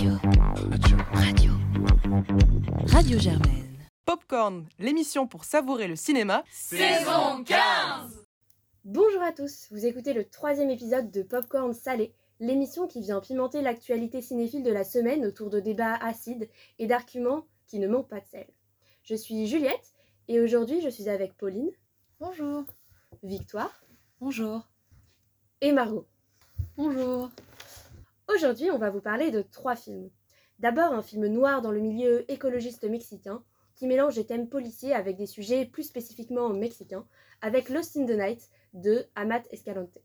Radio. Radio. Radio. Radio Germaine. Popcorn, l'émission pour savourer le cinéma. Saison 15 Bonjour à tous, vous écoutez le troisième épisode de Popcorn Salé, l'émission qui vient pimenter l'actualité cinéphile de la semaine autour de débats acides et d'arguments qui ne manquent pas de sel. Je suis Juliette et aujourd'hui je suis avec Pauline. Bonjour. Victoire. Bonjour. Et Margot. Bonjour. Aujourd'hui, on va vous parler de trois films. D'abord, un film noir dans le milieu écologiste mexicain, qui mélange des thèmes policiers avec des sujets plus spécifiquement mexicains, avec Lost in the Night de Amat Escalante.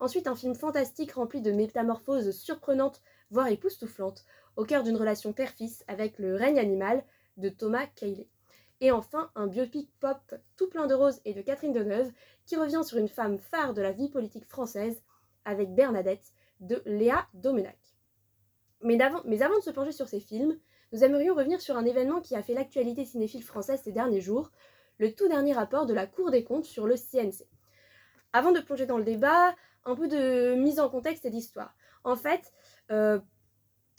Ensuite, un film fantastique rempli de métamorphoses surprenantes, voire époustouflantes, au cœur d'une relation père-fils avec le règne animal de Thomas Cayley. Et enfin, un biopic pop tout plein de roses et de Catherine Deneuve, qui revient sur une femme phare de la vie politique française, avec Bernadette, de Léa Domenac. Mais, avant, de se pencher sur ces films, nous aimerions revenir sur un événement qui a fait l'actualité cinéphile française ces derniers jours, le tout dernier rapport de la Cour des comptes sur le CNC. Avant de plonger dans le débat, un peu de mise en contexte et d'histoire. En fait, euh,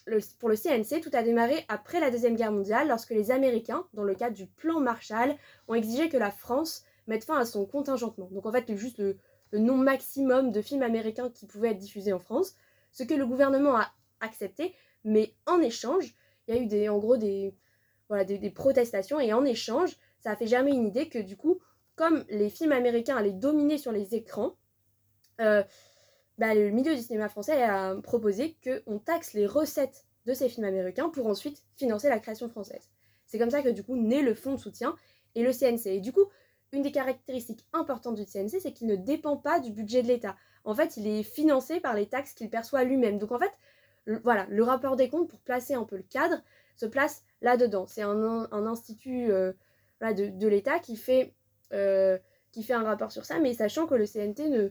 le, pour le CNC, tout a démarré après la Deuxième Guerre mondiale, lorsque les Américains, dans le cadre du plan Marshall, ont exigé que la France mette fin à son contingentement. Donc en fait, juste le, le nombre maximum de films américains qui pouvaient être diffusés en France, ce que le gouvernement a accepté, mais en échange, il y a eu des, en gros des, voilà, des, protestations, et en échange, ça a fait germer une idée que du coup, comme les films américains allaient dominer sur les écrans, euh, bah, le milieu du cinéma français a proposé qu'on taxe les recettes de ces films américains pour ensuite financer la création française. C'est comme ça que du coup naît le fonds de soutien et le CNC. Et du coup, une des caractéristiques importantes du CNC, c'est qu'il ne dépend pas du budget de l'État. En fait, il est financé par les taxes qu'il perçoit lui-même. Donc en fait, le, voilà, le rapport des comptes, pour placer un peu le cadre, se place là-dedans. C'est un, institut euh, de, l'État qui, fait, euh, qui fait un rapport sur ça, mais sachant que le CNT ne,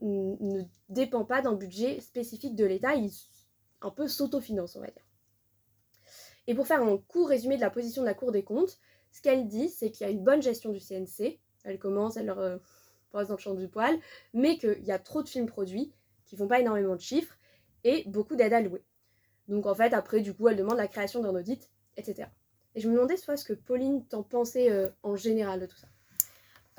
ne, dépend pas d'un budget spécifique de l'État, il un peu s'autofinance, on va dire. Et pour faire un court résumé de la position de la Cour des comptes, ce qu'elle dit, c'est qu'il y a une bonne gestion du CNC. Elle commence, elle leur euh, passe dans le champ du poil, mais qu'il y a trop de films produits qui font pas énormément de chiffres et beaucoup d'aides allouées. Donc en fait, après, du coup, elle demande la création d'un audit, etc. Et je me demandais soit ce que Pauline t'en pensait euh, en général de tout ça.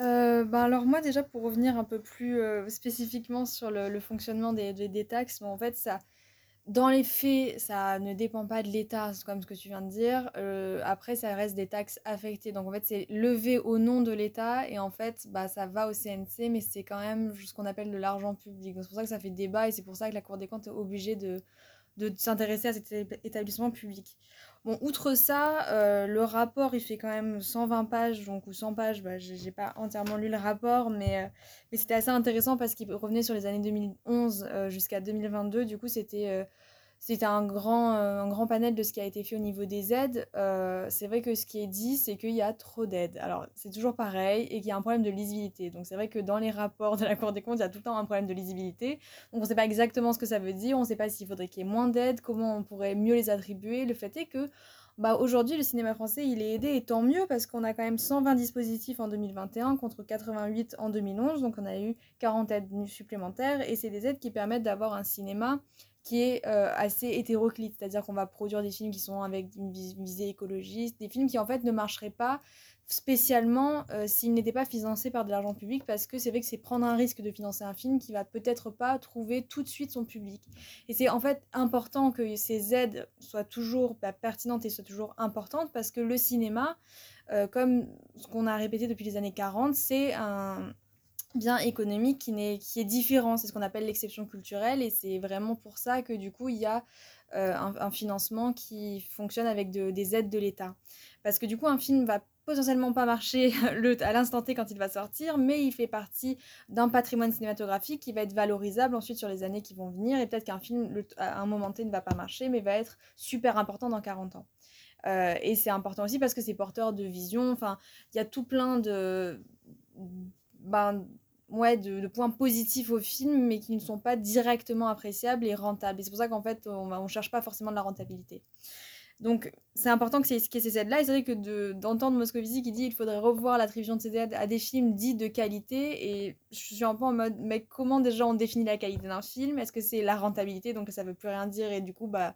Euh, bah alors moi déjà pour revenir un peu plus spécifiquement sur le, fonctionnement des, taxes, en fait ça, dans les faits, ça ne dépend pas de l'État, comme ce que tu viens de dire. Euh, après, ça reste des taxes affectées. Donc, en fait, c'est levé au nom de l'État. Et en fait, bah, ça va au CNC, mais c'est quand même ce qu'on appelle de l'argent public. C'est pour ça que ça fait débat et c'est pour ça que la Cour des comptes est obligée de, de s'intéresser à cet établissement public. Bon, outre ça, euh, le rapport, il fait quand même 120 pages, donc ou 100 pages, bah, j'ai pas entièrement lu le rapport, mais, euh, mais c'était assez intéressant parce qu'il revenait sur les années 2011 euh, jusqu'à 2022. Du coup, c'était c'était un grand, un grand panel de ce qui a été fait au niveau des aides. c'est vrai que ce qui est dit, c'est qu'il y a trop d'aides. Alors, c'est toujours pareil et qu'il y a un problème de lisibilité. Donc, c'est vrai que dans les rapports de la Cour des comptes, il y a tout le temps un problème de lisibilité. Donc, on ne sait pas exactement ce que ça veut dire, on ne sait pas s'il faudrait qu'il y ait moins d'aides, comment on pourrait mieux les attribuer. Le fait est que bah, aujourd'hui, le cinéma français, il est aidé, et tant mieux, parce qu'on a quand même 120 dispositifs en 2021 contre 88 en 2011, donc on a eu 40 aides supplémentaires, et c'est des aides qui permettent d'avoir un cinéma qui est euh, assez hétéroclite, c'est-à-dire qu'on va produire des films qui sont avec une visée écologiste, des films qui en fait ne marcheraient pas spécialement euh, s'il n'était pas financé par de l'argent public parce que c'est vrai que c'est prendre un risque de financer un film qui va peut-être pas trouver tout de suite son public. Et c'est en fait important que ces aides soient toujours bah, pertinentes et soient toujours importantes parce que le cinéma, euh, comme ce qu'on a répété depuis les années 40, c'est un bien économique qui, est, qui est différent. C'est ce qu'on appelle l'exception culturelle et c'est vraiment pour ça que du coup il y a euh, un, financement qui fonctionne avec des aides de l'État. Parce que du coup un film va potentiellement pas marcher à l'instant T quand il va sortir, mais il fait partie d'un patrimoine cinématographique qui va être valorisable ensuite sur les années qui vont venir. Et peut-être qu'un film, à un moment T, ne va pas marcher, mais va être super important dans 40 ans. Euh, et c'est important aussi parce que c'est porteur de vision. Enfin, il y a tout plein de, ben, ouais, de, points positifs au film, mais qui ne sont pas directement appréciables et rentables. Et c'est pour ça qu'en fait, on ne cherche pas forcément de la rentabilité. Donc, c'est important que c'est ces aides-là. Et c'est vrai que d'entendre Moscovici qui dit qu'il faudrait revoir l'attribution de ces aides à des films dits de qualité. Et je suis un peu en mode, mais comment déjà on définit la qualité d'un film? Est-ce que c'est la rentabilité Donc, ça veut plus rien dire. Et du coup, bah,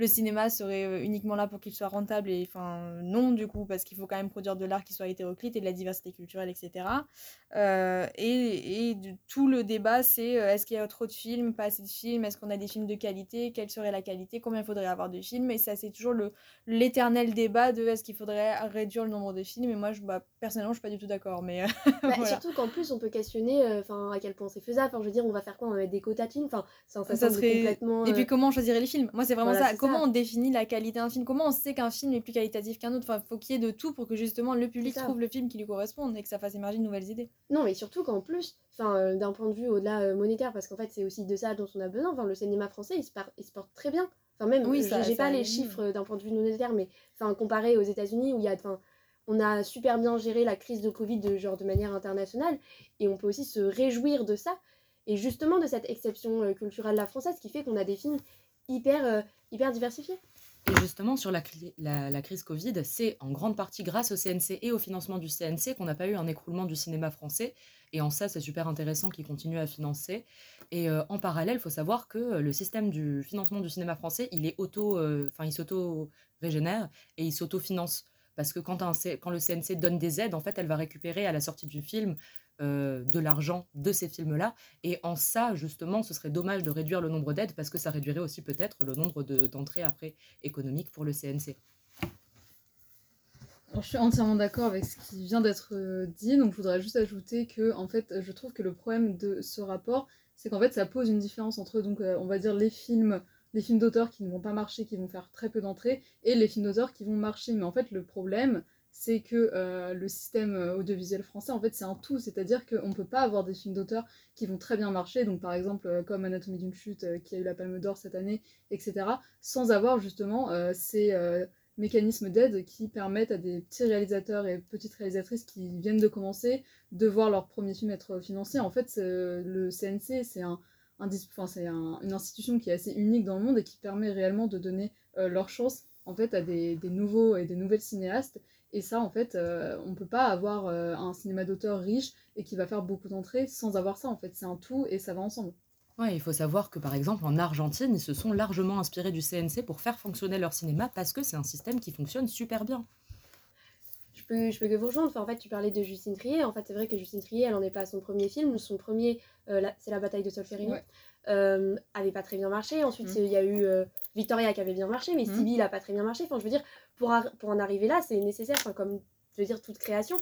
le cinéma serait euh, uniquement là pour qu'il soit rentable et enfin non du coup parce qu'il faut quand même produire de l'art qui soit hétéroclite et de la diversité culturelle etc. Euh, et, et tout le débat c'est euh, est-ce qu'il y a trop de films, pas assez de films, est-ce qu'on a des films de qualité, quelle serait la qualité, combien il faudrait avoir de films et ça c'est toujours le l'éternel débat de est-ce qu'il faudrait réduire le nombre de films et moi je bah, personnellement je suis pas du tout d'accord mais bah, surtout qu'en plus on peut questionner enfin à quel point c'est faisable enfin je veux dire on va faire quoi on va mettre des quotas de films enfin ça, serait complètement et puis comment on choisirait les films? Moi c'est vraiment ça comment on définit la qualité d'un film Comment on sait qu'un film est plus qualitatif qu'un autre Enfin, faut qu'il y ait de tout pour que justement le public trouve le film qui lui corresponde et que ça fasse émerger de nouvelles idées. Non, mais surtout qu'en plus, enfin, euh, d'un point de vue au-delà euh, monétaire, parce qu'en fait, c'est aussi de ça dont on a besoin. Enfin, le cinéma français, il se, il se porte très bien. Enfin, même, oui, j'ai pas les chiffres d'un point de vue monétaire, mais enfin, comparé aux États-Unis où il y a, enfin, on a super bien géré la crise de Covid de genre de manière internationale, et on peut aussi se réjouir de ça. Et justement de cette exception euh, culturelle la française qui fait qu'on a des films hyper, hyper diversifiés. Et justement, sur la, la, crise Covid, c'est en grande partie grâce au CNC et au financement du CNC qu'on n'a pas eu un écroulement du cinéma français. Et en ça, c'est super intéressant qu'ils continuent à financer. Et euh, en parallèle, il faut savoir que le système du financement du cinéma français, il est auto, euh, enfin, il s'auto-régénère et il s'auto-finance. Parce que quand, un, quand le CNC donne des aides, en fait, elle va récupérer à la sortie du film euh, de l'argent de ces films-là. Et en ça, justement, ce serait dommage de réduire le nombre d'aides parce que ça réduirait aussi peut-être le nombre d'entrées après économiques pour le CNC. je suis entièrement d'accord avec ce qui vient d'être euh, dit, donc je voudrais juste ajouter que en fait, je trouve que le problème de ce rapport, c'est qu'en fait, ça pose une différence entre donc euh, on va dire les films les films d'auteur qui ne vont pas marcher, qui vont faire très peu d'entrées, et les films d'auteur qui vont marcher. Mais en fait, le problème, c'est que euh, le système euh, audiovisuel français, en fait, c'est un tout. C'est-à-dire qu'on ne peut pas avoir des films d'auteur qui vont très bien marcher, donc par exemple euh, comme Anatomie d'une chute qui a eu la Palme d'Or cette année, etc., sans avoir justement ces mécanismes d'aide qui permettent à des petits réalisateurs et petites réalisatrices qui viennent de commencer de voir leur premier film être financé. En fait, le CNC, c'est un, une institution qui est assez unique dans le monde et qui permet réellement de donner leur chance en fait à des, des, nouveaux et des nouvelles cinéastes et ça, en fait, euh, on ne peut pas avoir euh, un cinéma d'auteur riche et qui va faire beaucoup d'entrées sans avoir ça. En fait, c'est un tout et ça va ensemble. Ouais, il faut savoir que par exemple en Argentine, ils se sont largement inspirés du CNC pour faire fonctionner leur cinéma parce que c'est un système qui fonctionne super bien. Je peux, je peux que vous rejoindre. en fait, tu parlais de Justine Trier. En fait, c'est vrai que Justine Trier, elle n'en est pas à son premier film. Son premier, euh, c'est La bataille de Solferino. Euh, avait pas très bien marché. Ensuite, mm. il y a eu euh, Victoria qui avait bien marché, mais mmh. n'a pas très bien marché. Enfin, je veux dire, pour, pour en arriver là, c'est nécessaire, enfin, comme je veux dire, toute création.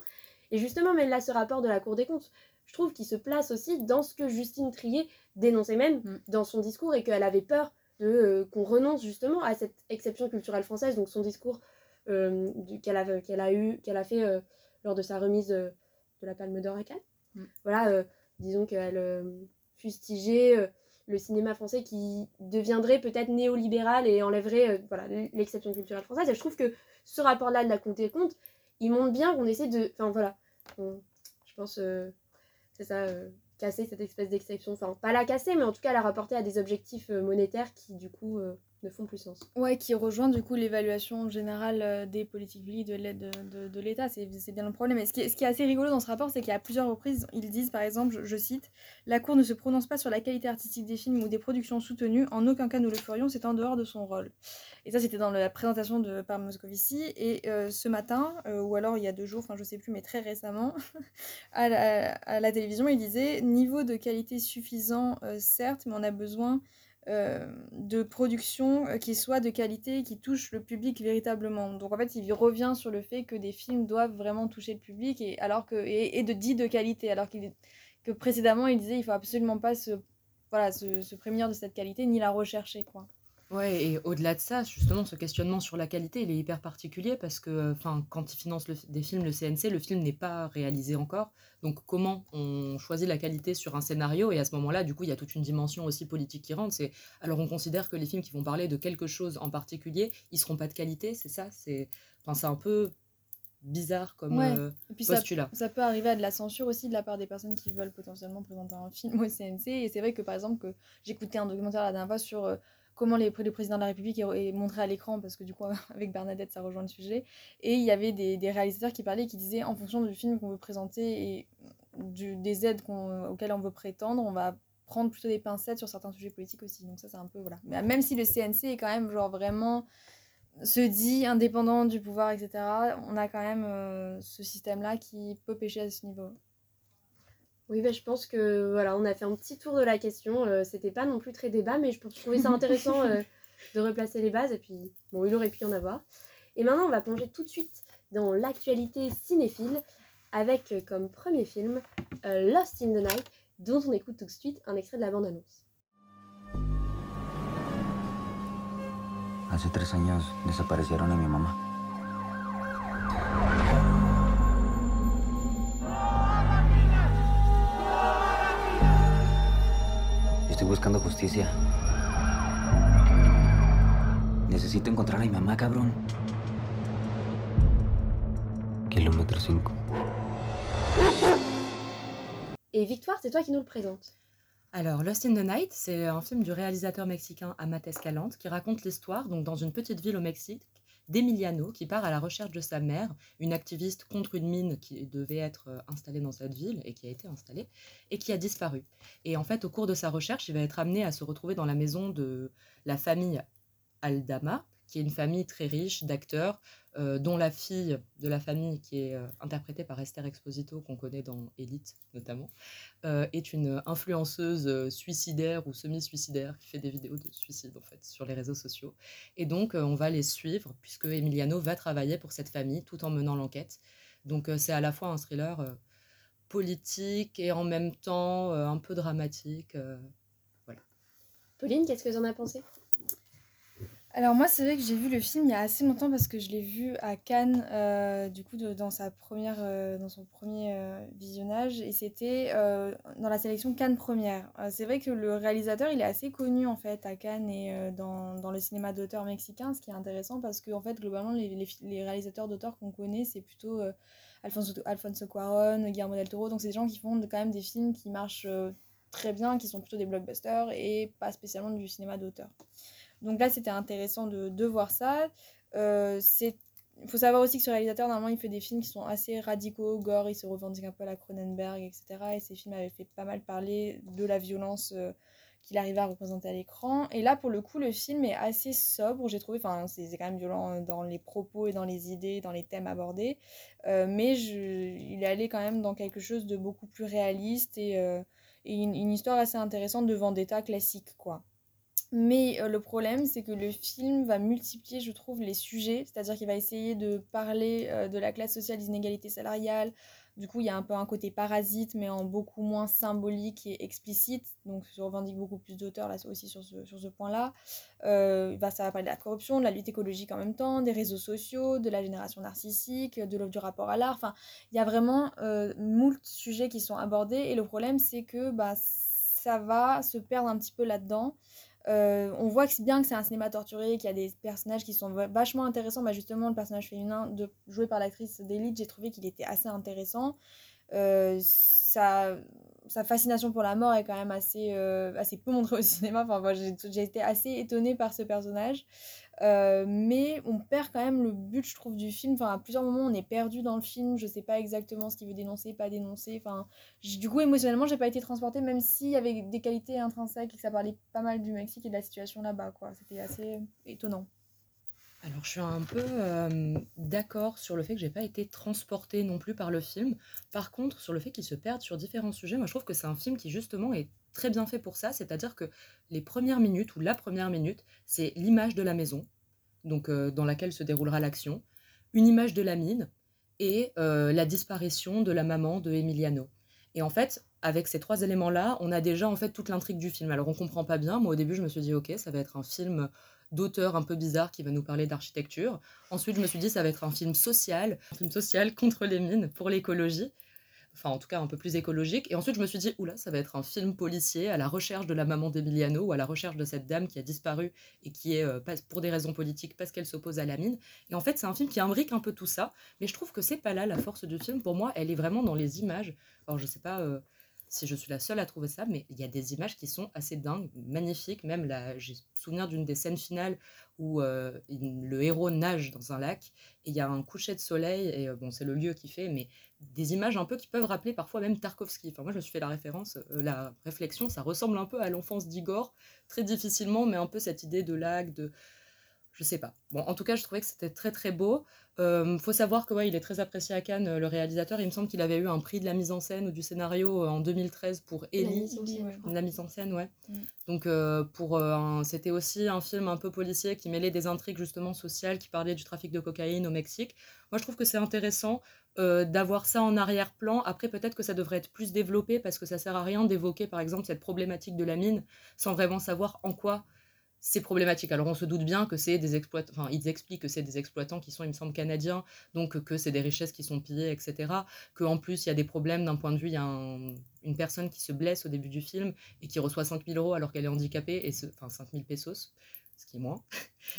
Et justement, même là, ce rapport de la Cour des comptes, je trouve qu'il se place aussi dans ce que Justine Trier dénonçait même mm. dans son discours et qu'elle avait peur de euh, qu'on renonce justement à cette exception culturelle française. Donc, son discours qu'elle a, qu'elle a, eu, qu'elle a fait lors de sa remise de la Palme d'Or à Cannes. Mm. Voilà, disons qu'elle fustigeait le cinéma français qui deviendrait peut-être néolibéral et enlèverait euh, voilà, l'exception culturelle française. Et je trouve que ce rapport-là de la Compte des comptes, il montre bien qu'on essaie de. Enfin voilà, je pense, euh, c'est ça, euh, casser cette espèce d'exception. Enfin, pas la casser, mais en tout cas la rapporter à des objectifs monétaires qui, du coup, ne font plus sens. Ouais, qui rejoint du coup l'évaluation générale euh, des politiques de l'aide de, de, l'État, c'est bien le problème. Et ce qui, est, ce qui est assez rigolo dans ce rapport, c'est qu'à plusieurs reprises, ils disent par exemple, je, cite, La Cour ne se prononce pas sur la qualité artistique des films ou des productions soutenues, en aucun cas nous le ferions, c'est en dehors de son rôle. Et ça, c'était dans la présentation de par Moscovici. Et euh, ce matin, euh, ou alors il y a deux jours, enfin je sais plus, mais très récemment, à, la, à, la, télévision, il disait Niveau de qualité suffisant, certes, mais on a besoin de production euh, qui soit de qualité qui touche le public véritablement. Donc en fait, il revient sur le fait que des films doivent vraiment toucher le public et, alors que, et, de dit de qualité, alors que précédemment il disait il faut absolument pas se, voilà, se, se prémunir de cette qualité ni la rechercher. quoi. Ouais, et au-delà de ça, justement, ce questionnement sur la qualité, il est hyper particulier parce que, enfin, quand ils financent des films, le CNC, le film n'est pas réalisé encore. Donc, comment on choisit la qualité sur un scénario Et à ce moment-là, du coup, il y a toute une dimension aussi politique qui rentre. C'est alors on considère que les films qui vont parler de quelque chose en particulier, ils seront pas de qualité, c'est ça? C'est, enfin, c'est un peu bizarre comme euh, postulat. Ça, ça, peut arriver à de la censure aussi de la part des personnes qui veulent potentiellement présenter un film au CNC. Et c'est vrai que par exemple, que j'écoutais un documentaire la dernière fois sur euh, comment les, le président de la République est, montré à l'écran, parce que du coup, avec Bernadette, ça rejoint le sujet. Et il y avait des, réalisateurs qui parlaient, qui disaient, en fonction du film qu'on veut présenter et des aides auxquelles on veut prétendre, on va prendre plutôt des pincettes sur certains sujets politiques aussi. Donc ça, c'est un peu, voilà. Mais même si le CNC est quand même, genre, vraiment se dit indépendant du pouvoir, etc., on a quand même euh, ce système-là qui peut pêcher à ce niveau. Oui, bah, je pense que voilà, on a fait un petit tour de la question. Euh, C'était pas non plus très débat, mais je, je trouvais ça intéressant euh, de replacer les bases. Et puis, bon, il aurait pu y en avoir. Et maintenant, on va plonger tout de suite dans l'actualité cinéphile avec euh, comme premier film euh, Lost in the Night, dont on écoute tout de suite un extrait de la bande-annonce. Hace tres años desaparecieron a mi mamá. Buscando justicia. Necesito encontrar a mi mamá, cabrón. Kilómetro 5. Et Victoire, c'est toi qui nous le présente. Alors, Lost in the Night, c'est un film du réalisateur mexicain Amat Escalante qui raconte l'histoire, donc dans une petite ville au Mexique, d'Emiliano qui part à la recherche de sa mère, une activiste contre une mine qui devait être euh, installée dans cette ville et qui a été installée, et qui a disparu. Et en fait, au cours de sa recherche, il va être amené à se retrouver dans la maison de la famille Aldama, qui est une famille très riche d'acteurs, euh, dont la fille de la famille, qui est euh, interprétée par Esther Exposito, qu'on connaît dans Elite notamment, euh, est une influenceuse suicidaire ou semi-suicidaire qui fait des vidéos de suicide en fait sur les réseaux sociaux. Et donc on va les suivre puisque Emiliano va travailler pour cette famille tout en menant l'enquête. Donc c'est à la fois un thriller politique et en même temps un peu dramatique. Pauline, qu'est-ce que tu en as pensé? Alors moi, c'est vrai que j'ai vu le film il y a assez longtemps parce que je l'ai vu à Cannes, euh, du coup, dans sa première, euh, dans son premier euh, visionnage, et c'était dans la sélection Cannes première. C'est vrai que le réalisateur, il est assez connu en fait à Cannes et dans, dans le cinéma d'auteur mexicain, ce qui est intéressant parce que en fait, globalement, les, les, réalisateurs d'auteur qu'on connaît, c'est plutôt Alfonso, Alfonso Cuarón, Guillermo del Toro, donc c'est des gens qui font quand même des films qui marchent très bien, qui sont plutôt des blockbusters et pas spécialement du cinéma d'auteur. Donc là, c'était intéressant de, de voir ça. Euh, c'est il faut savoir aussi que ce réalisateur, normalement, il fait des films qui sont assez radicaux, gore, il se revendique un peu à la Cronenberg, etc. Et ces films avaient fait pas mal parler de la violence euh, qu'il arrivait à représenter à l'écran. Et là, pour le coup, le film est assez sobre, j'ai trouvé. Enfin, c'est quand même violent euh, dans les propos et dans les idées, dans les thèmes abordés. Mais je, il est allé quand même dans quelque chose de beaucoup plus réaliste et, une histoire assez intéressante de vendetta classique, quoi. Mais euh, le problème, c'est que le film va multiplier, je trouve, les sujets. C'est-à-dire qu'il va essayer de parler euh, de la classe sociale, des inégalités salariales. Du coup, il y a un peu un côté parasite, mais en beaucoup moins symbolique et explicite. Donc, je revendique beaucoup plus d'auteurs là aussi sur ce, sur ce point-là. Euh, bah, ça va parler de la corruption, de la lutte écologique en même temps, des réseaux sociaux, de la génération narcissique, de du rapport à l'art. Enfin, il y a vraiment euh, moult sujets qui sont abordés. Et le problème, c'est que bah, ça va se perdre un petit peu là-dedans. Euh, on voit que c'est bien que c'est un cinéma torturé, qu'il y a des personnages qui sont vachement intéressants. Bah justement, le personnage féminin de, joué par l'actrice d'élite, j'ai trouvé qu'il était assez intéressant. Euh, sa, sa, fascination pour la mort est quand même assez, euh, assez peu montrée au cinéma. Enfin, moi, j'ai été assez étonnée par ce personnage. Euh, mais on perd quand même le but, je trouve, du film. Enfin, à plusieurs moments, on est perdu dans le film. Je sais pas exactement ce qu'il veut dénoncer, pas dénoncer. Enfin, du coup, émotionnellement, j'ai pas été transportée, même s'il y avait des qualités intrinsèques et que ça parlait pas mal du Mexique et de la situation là-bas, quoi. C'était assez étonnant. Alors, je suis un peu euh, d'accord sur le fait que j'ai pas été transportée non plus par le film. Par contre, sur le fait qu'il se perde sur différents sujets, moi je trouve que c'est un film qui justement est très bien fait pour ça. C'est-à-dire que les premières minutes ou la première minute, c'est l'image de la maison, donc euh, dans laquelle se déroulera l'action, une image de la mine et euh, la disparition de la maman de Emiliano. Et en fait, avec ces trois éléments-là, on a déjà en fait toute l'intrigue du film. Alors on comprend pas bien. Moi au début, je me suis dit ok, ça va être un film d'auteur un peu bizarre qui va nous parler d'architecture. Ensuite, je me suis dit ça va être un film social, un film social contre les mines pour l'écologie. Enfin, en tout cas, un peu plus écologique. Et ensuite, je me suis dit, oula, ça va être un film policier à la recherche de la maman d'Emiliano ou à la recherche de cette dame qui a disparu et qui est, euh, pour des raisons politiques, parce qu'elle s'oppose à la mine. Et en fait, c'est un film qui imbrique un peu tout ça. Mais je trouve que c'est pas là la force du film. Pour moi, elle est vraiment dans les images. Alors, je sais pas. Euh, si je suis la seule à trouver ça, mais il y a des images qui sont assez dingues, magnifiques. Même là, j'ai souvenir d'une des scènes finales où euh, le héros nage dans un lac et il y a un coucher de soleil, et euh, bon, c'est le lieu qui fait, mais des images un peu qui peuvent rappeler parfois même Tarkovsky. Enfin, moi, je me suis fait la référence, euh, la réflexion, ça ressemble un peu à l'enfance d'Igor, très difficilement, mais un peu cette idée de lac, de je sais pas. Bon, en tout cas, je trouvais que c'était très très beau. Euh, faut savoir que ouais, il est très apprécié à Cannes, le réalisateur. Il me semble qu'il avait eu un prix de la mise en scène ou du scénario en 2013 pour Ellie. La mise en scène, ouais. Mm. Donc euh, pour euh, c'était aussi un film un peu policier qui mêlait des intrigues justement sociales, qui parlait du trafic de cocaïne au Mexique. Moi, je trouve que c'est intéressant euh, d'avoir ça en arrière-plan. Après, peut-être que ça devrait être plus développé parce que ça sert à rien d'évoquer, par exemple, cette problématique de la mine sans vraiment savoir en quoi c'est problématique. Alors on se doute bien que c'est des exploitants, enfin ils expliquent que c'est des exploitants qui sont, il me semble, canadiens, donc que c'est des richesses qui sont pillées, etc. Qu'en plus il y a des problèmes d'un point de vue, il y a une personne qui se blesse au début du film et qui reçoit 5000 euros alors qu'elle est handicapée, et ce, enfin 5000 pesos, ce qui est moins,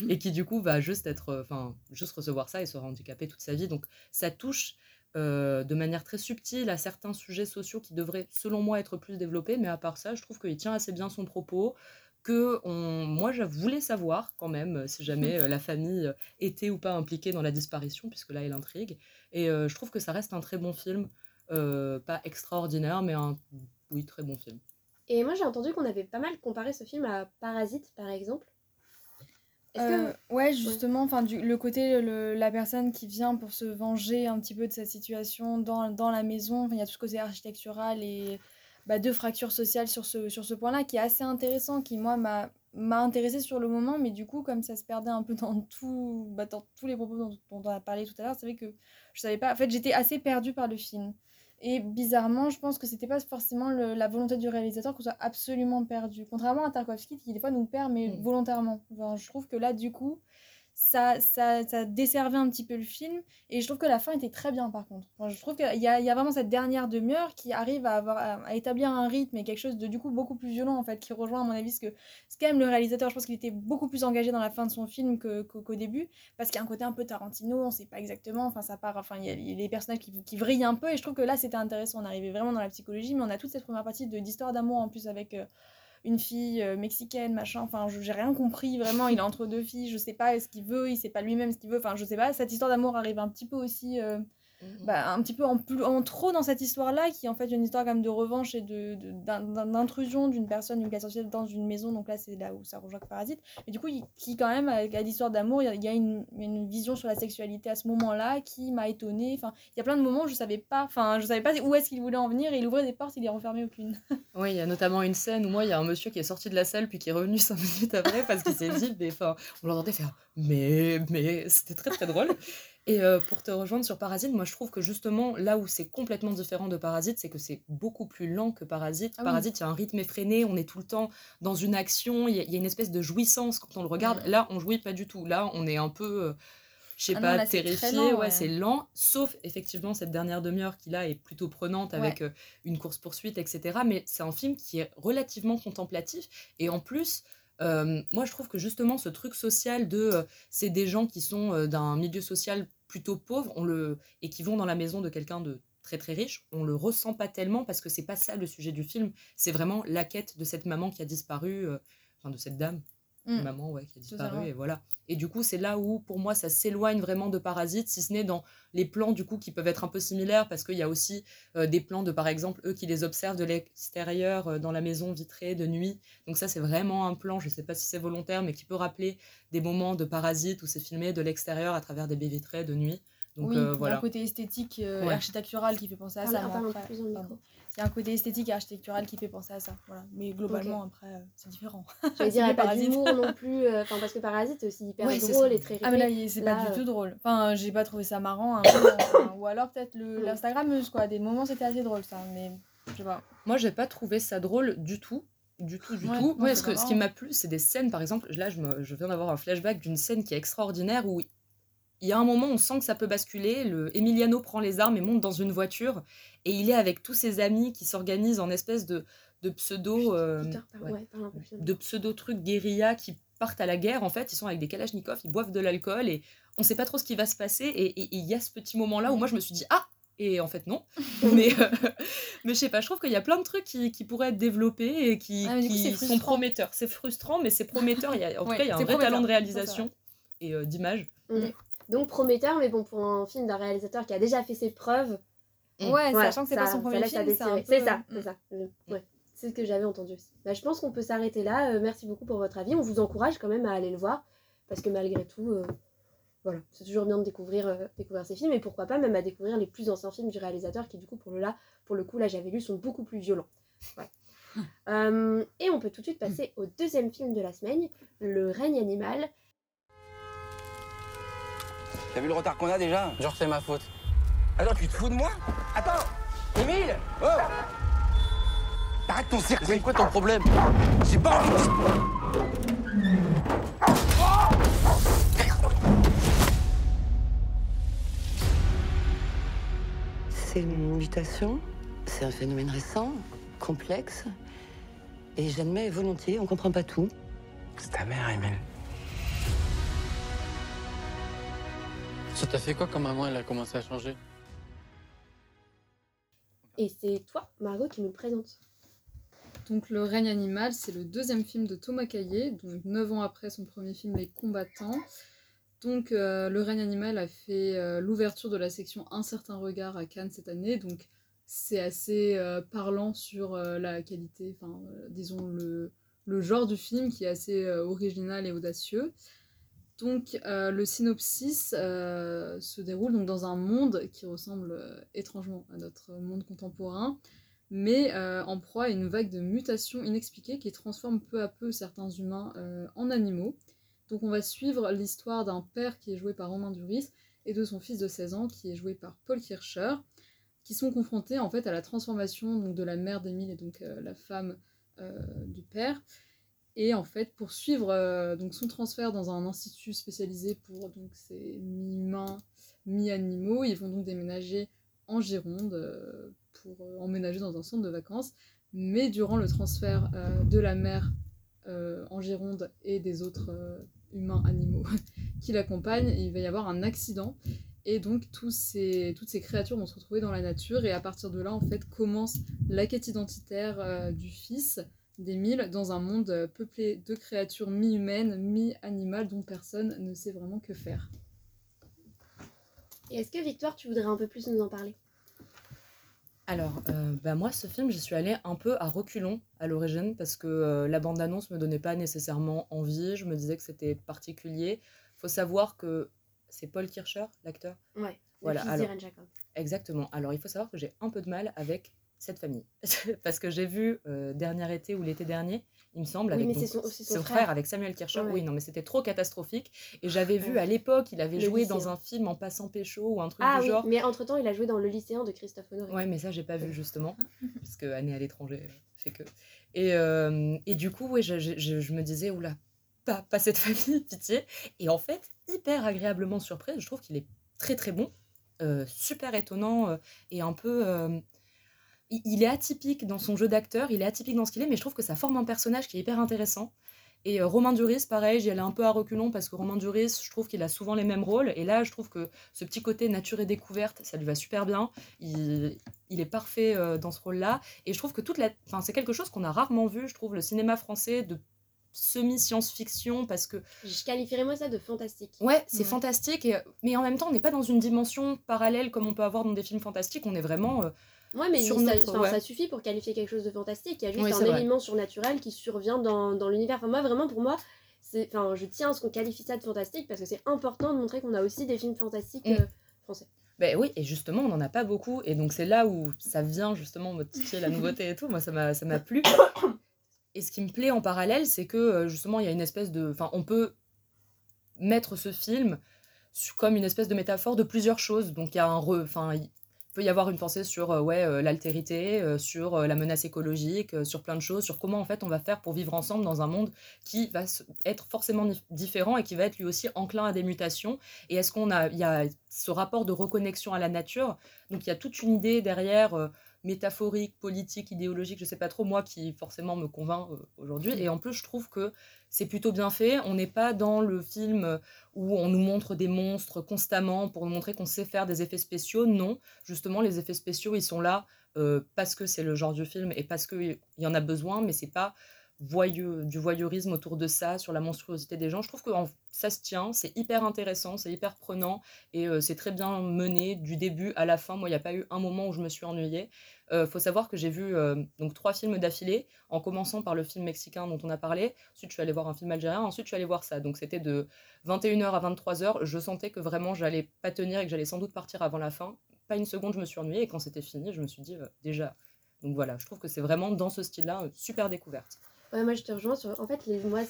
et qui du coup va juste être, enfin juste recevoir ça et sera handicapée toute sa vie. Donc ça touche euh, de manière très subtile à certains sujets sociaux qui devraient, selon moi, être plus développés, mais à part ça, je trouve qu'il tient assez bien son propos que on, moi je voulais savoir quand même euh, si jamais euh, la famille euh, était ou pas impliquée dans la disparition, puisque là elle intrigue. Et je trouve que ça reste un très bon film, pas extraordinaire, mais un oui très bon film. Et moi j'ai entendu qu'on avait pas mal comparé ce film à Parasite par exemple. Que... Ouais, justement, enfin le côté la personne qui vient pour se venger un petit peu de sa situation dans, dans la maison, il y a tout ce côté architectural et bah, de fractures sociales sur ce, sur ce point-là, qui est assez intéressant, qui, moi, m'a m'a intéressé sur le moment, mais du coup, comme ça se perdait un peu dans, tout, bah, dans tous les propos dont, on a parlé tout à l'heure, c'est vrai que je savais pas. En fait, j'étais assez perdue par le film. Et bizarrement, je pense que c'était pas forcément la volonté du réalisateur qu'on soit absolument perdu. Contrairement à Tarkovsky, qui des fois nous perd, mais mm. volontairement. je trouve que là, du coup, ça, ça, ça, desservait un petit peu le film. Et je trouve que la fin était très bien, par contre. je trouve qu'il y a, y a, vraiment cette dernière demi-heure qui arrive à, avoir, à, établir un rythme et quelque chose de du coup beaucoup plus violent, en fait, qui rejoint, à mon avis, ce que c'est quand le réalisateur. Je pense qu'il était beaucoup plus engagé dans la fin de son film qu'au début, parce qu'il y a un côté un peu Tarantino, on sait pas exactement. Enfin, ça part, enfin, il y a les personnages qui, qui vrillent un peu. Et je trouve que là, c'était intéressant. On arrivait vraiment dans la psychologie, mais on a toute cette première partie d'histoire d'amour en plus avec. Euh, une fille euh, mexicaine, machin. Enfin, j'ai rien compris vraiment. Il est entre deux filles, je sais pas ce qu'il veut, il sait pas lui-même ce qu'il veut. Enfin, je sais pas. Cette histoire d'amour arrive un petit peu aussi euh. Bah, un petit peu en, plus, en trop dans cette histoire-là, qui est en fait une histoire quand même de revanche et de, d'intrusion d'une personne, d'une classe sociale dans une maison. Donc là, c'est là où ça rejoint Parasite. Mais du coup, qui quand même, avec l'histoire d'amour, il y a, une, une, vision sur la sexualité à ce moment-là qui m'a étonnée. Enfin, il y a plein de moments où je savais pas, enfin, je savais pas où est-ce qu'il voulait en venir et il ouvrait des portes, il est refermé aucune. oui, il y a notamment une scène où moi, il y a un monsieur qui est sorti de la salle puis qui est revenu cinq minutes après parce qu'il s'est dit, mais enfin, on l'entendait faire, mais, mais c'était très très drôle. Et euh, pour te rejoindre sur Parasite, moi je trouve que justement là où c'est complètement différent de Parasite, c'est que c'est beaucoup plus lent que Parasite. Ah Parasite, il y a un rythme effréné, on est tout le temps dans une action, il y, a une espèce de jouissance quand on le regarde. Là, on jouit pas du tout. Là, on est un peu, euh, je sais ah pas, terrifié. ouais, c'est lent, sauf effectivement cette dernière demi-heure qui là est plutôt prenante avec euh, une course-poursuite, etc. Mais c'est un film qui est relativement contemplatif et en plus. Euh, moi, je trouve que justement, ce truc social de euh, c'est des gens qui sont euh, d'un milieu social plutôt pauvre on le, et qui vont dans la maison de quelqu'un de très très riche, on le ressent pas tellement parce que c'est pas ça le sujet du film. C'est vraiment la quête de cette maman qui a disparu, enfin de cette dame Mmh. maman ouais, qui a disparu et voilà. Et du coup, c'est là où pour moi ça s'éloigne vraiment de Parasite, si ce n'est dans les plans du coup qui peuvent être un peu similaires parce qu'il y a aussi euh, des plans de par exemple eux qui les observent de l'extérieur euh, dans la maison vitrée de nuit. Donc ça c'est vraiment un plan, je sais pas si c'est volontaire mais qui peut rappeler des moments de Parasite où c'est filmé de l'extérieur à travers des baies vitrées de nuit. Donc oui, euh, voilà. un côté esthétique et architectural qui fait penser à ça. Il y a un côté esthétique et architectural qui fait penser à ça. Voilà. Mais globalement, après, euh, c'est différent. Je dire, il n'y a pas d'humour non plus. Euh, enfin, parce que Parasite, c'est aussi hyper drôle et très Ah, mais là, c'est pas du tout drôle. Enfin, j'ai pas trouvé ça marrant. Hein, ou alors, peut-être l'Instagrammeuse, quoi. Des moments, c'était assez drôle, ça. Mais je sais pas. Moi, j'ai pas trouvé ça drôle du tout du tout, du tout. Ouais, ce, que, ce qui m'a plu, c'est des scènes, par exemple, là, je, me, je viens d'avoir un flashback d'une scène qui est extraordinaire où il y a un moment, on sent que ça peut basculer. Le Emiliano prend les armes et monte dans une voiture. Et il est avec tous ses amis qui s'organisent en espèce de, de pseudo. Euh, de pseudo trucs guérilla qui partent à la guerre. En fait, ils sont avec des kalachnikovs, ils boivent de l'alcool et on sait pas trop ce qui va se passer. Et il y a ce petit moment-là où moi je me suis dit Ah, Et en fait, non. mais, euh, mais je sais pas, je trouve qu'il y a plein de trucs qui, qui pourraient être développés et qui, Ah, qui sont prometteurs. C'est frustrant, mais c'est prometteur. Il y a, en tout Ouais, cas, il y a un vrai prometteur. talent de réalisation et euh, d'image. Donc prometteur, mais bon, pour un film d'un réalisateur qui a déjà fait ses preuves, Mm. Ouais, voilà, sachant que c'est ça- pas son ça premier film, c'est peu- ça, Mm. c'est ça. Mm. Ouais. C'est ce que j'avais entendu aussi. Bah, je pense qu'on peut s'arrêter là. Euh, merci beaucoup pour votre avis. On vous encourage quand même à aller le voir, parce que malgré tout, euh, voilà, c'est toujours bien de découvrir, euh, découvrir ces films, et pourquoi pas même à découvrir les plus anciens films du réalisateur, qui du coup, pour le, là, pour le coup, là j'avais lu, sont beaucoup plus violents. Ouais. Euh, et on peut tout de suite passer au deuxième film de la semaine, Le règne animal. T'as vu le retard qu'on a déjà Genre c'est ma faute. Attends, tu te fous de moi? Attends Émile Oh Arrête ton cirque C'est quoi ton problème? J'ai pas envie de- C'est une mutation, c'est un phénomène récent, complexe, et j'admets volontiers, on comprend pas tout. C'est ta mère, Émile. Ça t'a fait quoi quand maman elle a commencé à changer? Et c'est toi, Margot, qui nous présente. Donc Le règne animal, c'est le deuxième film de Thomas Caillet, donc 9 ans après son premier film Les combattants. Donc euh, Le règne animal a fait euh, l'ouverture de la section Un certain regard à Cannes cette année, donc c'est assez euh, parlant sur euh, la qualité, enfin euh, disons le, le genre du film qui est assez euh, original et audacieux. Donc euh, le synopsis euh, se déroule dans un monde qui ressemble euh, étrangement à notre monde contemporain, mais en proie à une vague de mutations inexpliquées qui transforme peu à peu certains humains en animaux. Donc on va suivre l'histoire d'un père qui est joué par Romain Duris et de son fils de 16 ans qui est joué par Paul Kircher, qui sont confrontés en fait à la transformation de la mère d'Émile et donc la femme du père. Et en fait, pour suivre euh, donc son transfert dans un institut spécialisé pour donc ces mi-humains, mi-animaux, ils vont donc déménager en Gironde euh, pour euh, emménager dans un centre de vacances. Mais durant le transfert de la mère en Gironde et des autres humains animaux qui l'accompagnent, il va y avoir un accident. Et donc tous ces, toutes ces créatures vont se retrouver dans la nature. Et à partir de là, en fait, commence la quête identitaire du fils d'Émile dans un monde euh, peuplé de créatures mi-humaines, mi-animales dont personne ne sait vraiment que faire. Et est-ce que Victoire, tu voudrais un peu plus nous en parler? Alors, euh, bah moi, ce film, j'y suis allée un peu à reculons à l'origine parce que euh, la bande-annonce me donnait pas nécessairement envie. Je me disais que c'était particulier. Faut savoir que c'est Paul Kircher, l'acteur? Ouais, Voilà, alors- Jacob. Exactement. Alors, il faut savoir que j'ai un peu de mal avec cette famille. Parce que j'ai vu euh, dernier été ou l'été dernier, il me semble, Oui, avec donc son- frère. frère. avec Samuel Kircher. Ouais. Oui, non, mais c'était trop catastrophique. Et j'avais vu à l'époque, il avait Le joué lycéen. dans un film en passant pécho ou un truc Ah du oui, genre. mais entre-temps, il a joué dans Le lycéen de Christophe Honoré. Ouais, mais ça, j'ai pas vu justement, parce que année à l'étranger euh, fait que. Et, euh, et du coup, ouais, je, je- je- je me disais, oula, pas, pas cette famille, pitié. Et en fait, hyper agréablement surprise, je trouve qu'il est très très bon, euh, super étonnant euh, et un peu. euh, il, est atypique dans son jeu d'acteur, il est atypique dans ce qu'il est, mais je trouve que ça forme un personnage qui est hyper intéressant. Et euh, Romain Duris, pareil, j'y allais un peu à reculons parce que Romain Duris, je trouve qu'il a souvent les mêmes rôles. Et là, je trouve que ce petit côté nature et découverte, ça lui va super bien. Il, il est parfait euh, dans ce rôle-là. Et je trouve que toute la. Enfin, c'est quelque chose qu'on a rarement vu, je trouve, le cinéma français de semi-science-fiction parce que Je qualifierais moi ça de fantastique. Ouais, c'est Ouais. fantastique, et- mais en même temps, on n'est pas dans une dimension parallèle comme on peut avoir dans des films fantastiques. On est vraiment. euh, Ouais, mais Sur ça, notre- enfin, ouais. ça suffit pour qualifier quelque chose de fantastique. Il y a juste Oui, un vrai. élément surnaturel qui survient dans, dans l'univers. Enfin, moi, vraiment, pour moi, c'est, enfin, je tiens à ce qu'on qualifie ça de fantastique parce que c'est important de montrer qu'on a aussi des films fantastiques Mm. euh, français. Ben oui, et justement, on n'en a pas beaucoup, et donc c'est là où ça vient justement me titiller la nouveauté et tout. Moi, ça m'a ça m'a plu. Et ce qui me plaît en parallèle, c'est que euh, justement, il y a une espèce de. Enfin, on peut mettre ce film comme une espèce de métaphore de plusieurs choses. Donc, il y a un. re- Enfin, peut y avoir une pensée sur euh, ouais, euh, l'altérité, euh, sur la menace écologique, sur plein de choses, sur comment en fait on va faire pour vivre ensemble dans un monde qui va être forcément dif- différent et qui va être lui aussi enclin à des mutations. Et est-ce qu'on a, y a ce rapport de reconnexion à la nature? Donc il y a toute une idée derrière métaphorique, politique, idéologique, je sais pas trop, moi qui forcément me convainc euh, aujourd'hui. Et en plus, je trouve que c'est plutôt bien fait. On n'est pas dans le film où on nous montre des monstres constamment pour nous montrer qu'on sait faire des effets spéciaux. Non, justement, les effets spéciaux, ils sont là euh, parce que c'est le genre du film et parce qu'il y en a besoin, mais c'est pas du voyeurisme autour de ça, sur la monstruosité des gens. Je trouve que ça se tient, c'est hyper intéressant, c'est hyper prenant et euh, c'est très bien mené du début à la fin. Moi, il n'y a pas eu un moment où je me suis ennuyée. Euh, faut savoir que j'ai vu euh, donc trois films d'affilée, en commençant par le film mexicain dont on a parlé. Ensuite, je suis allée voir un film algérien. Ensuite, je suis allée voir ça. Donc, c'était de 21h à 23h. Je sentais que vraiment, j'allais pas tenir et que j'allais sans doute partir avant la fin. Pas une seconde, je me suis ennuyée. Et quand c'était fini, je me suis dit déjà. Donc voilà, je trouve que c'est vraiment dans ce style-là, super découverte. Ouais, moi je te rejoins sur. En fait, moi,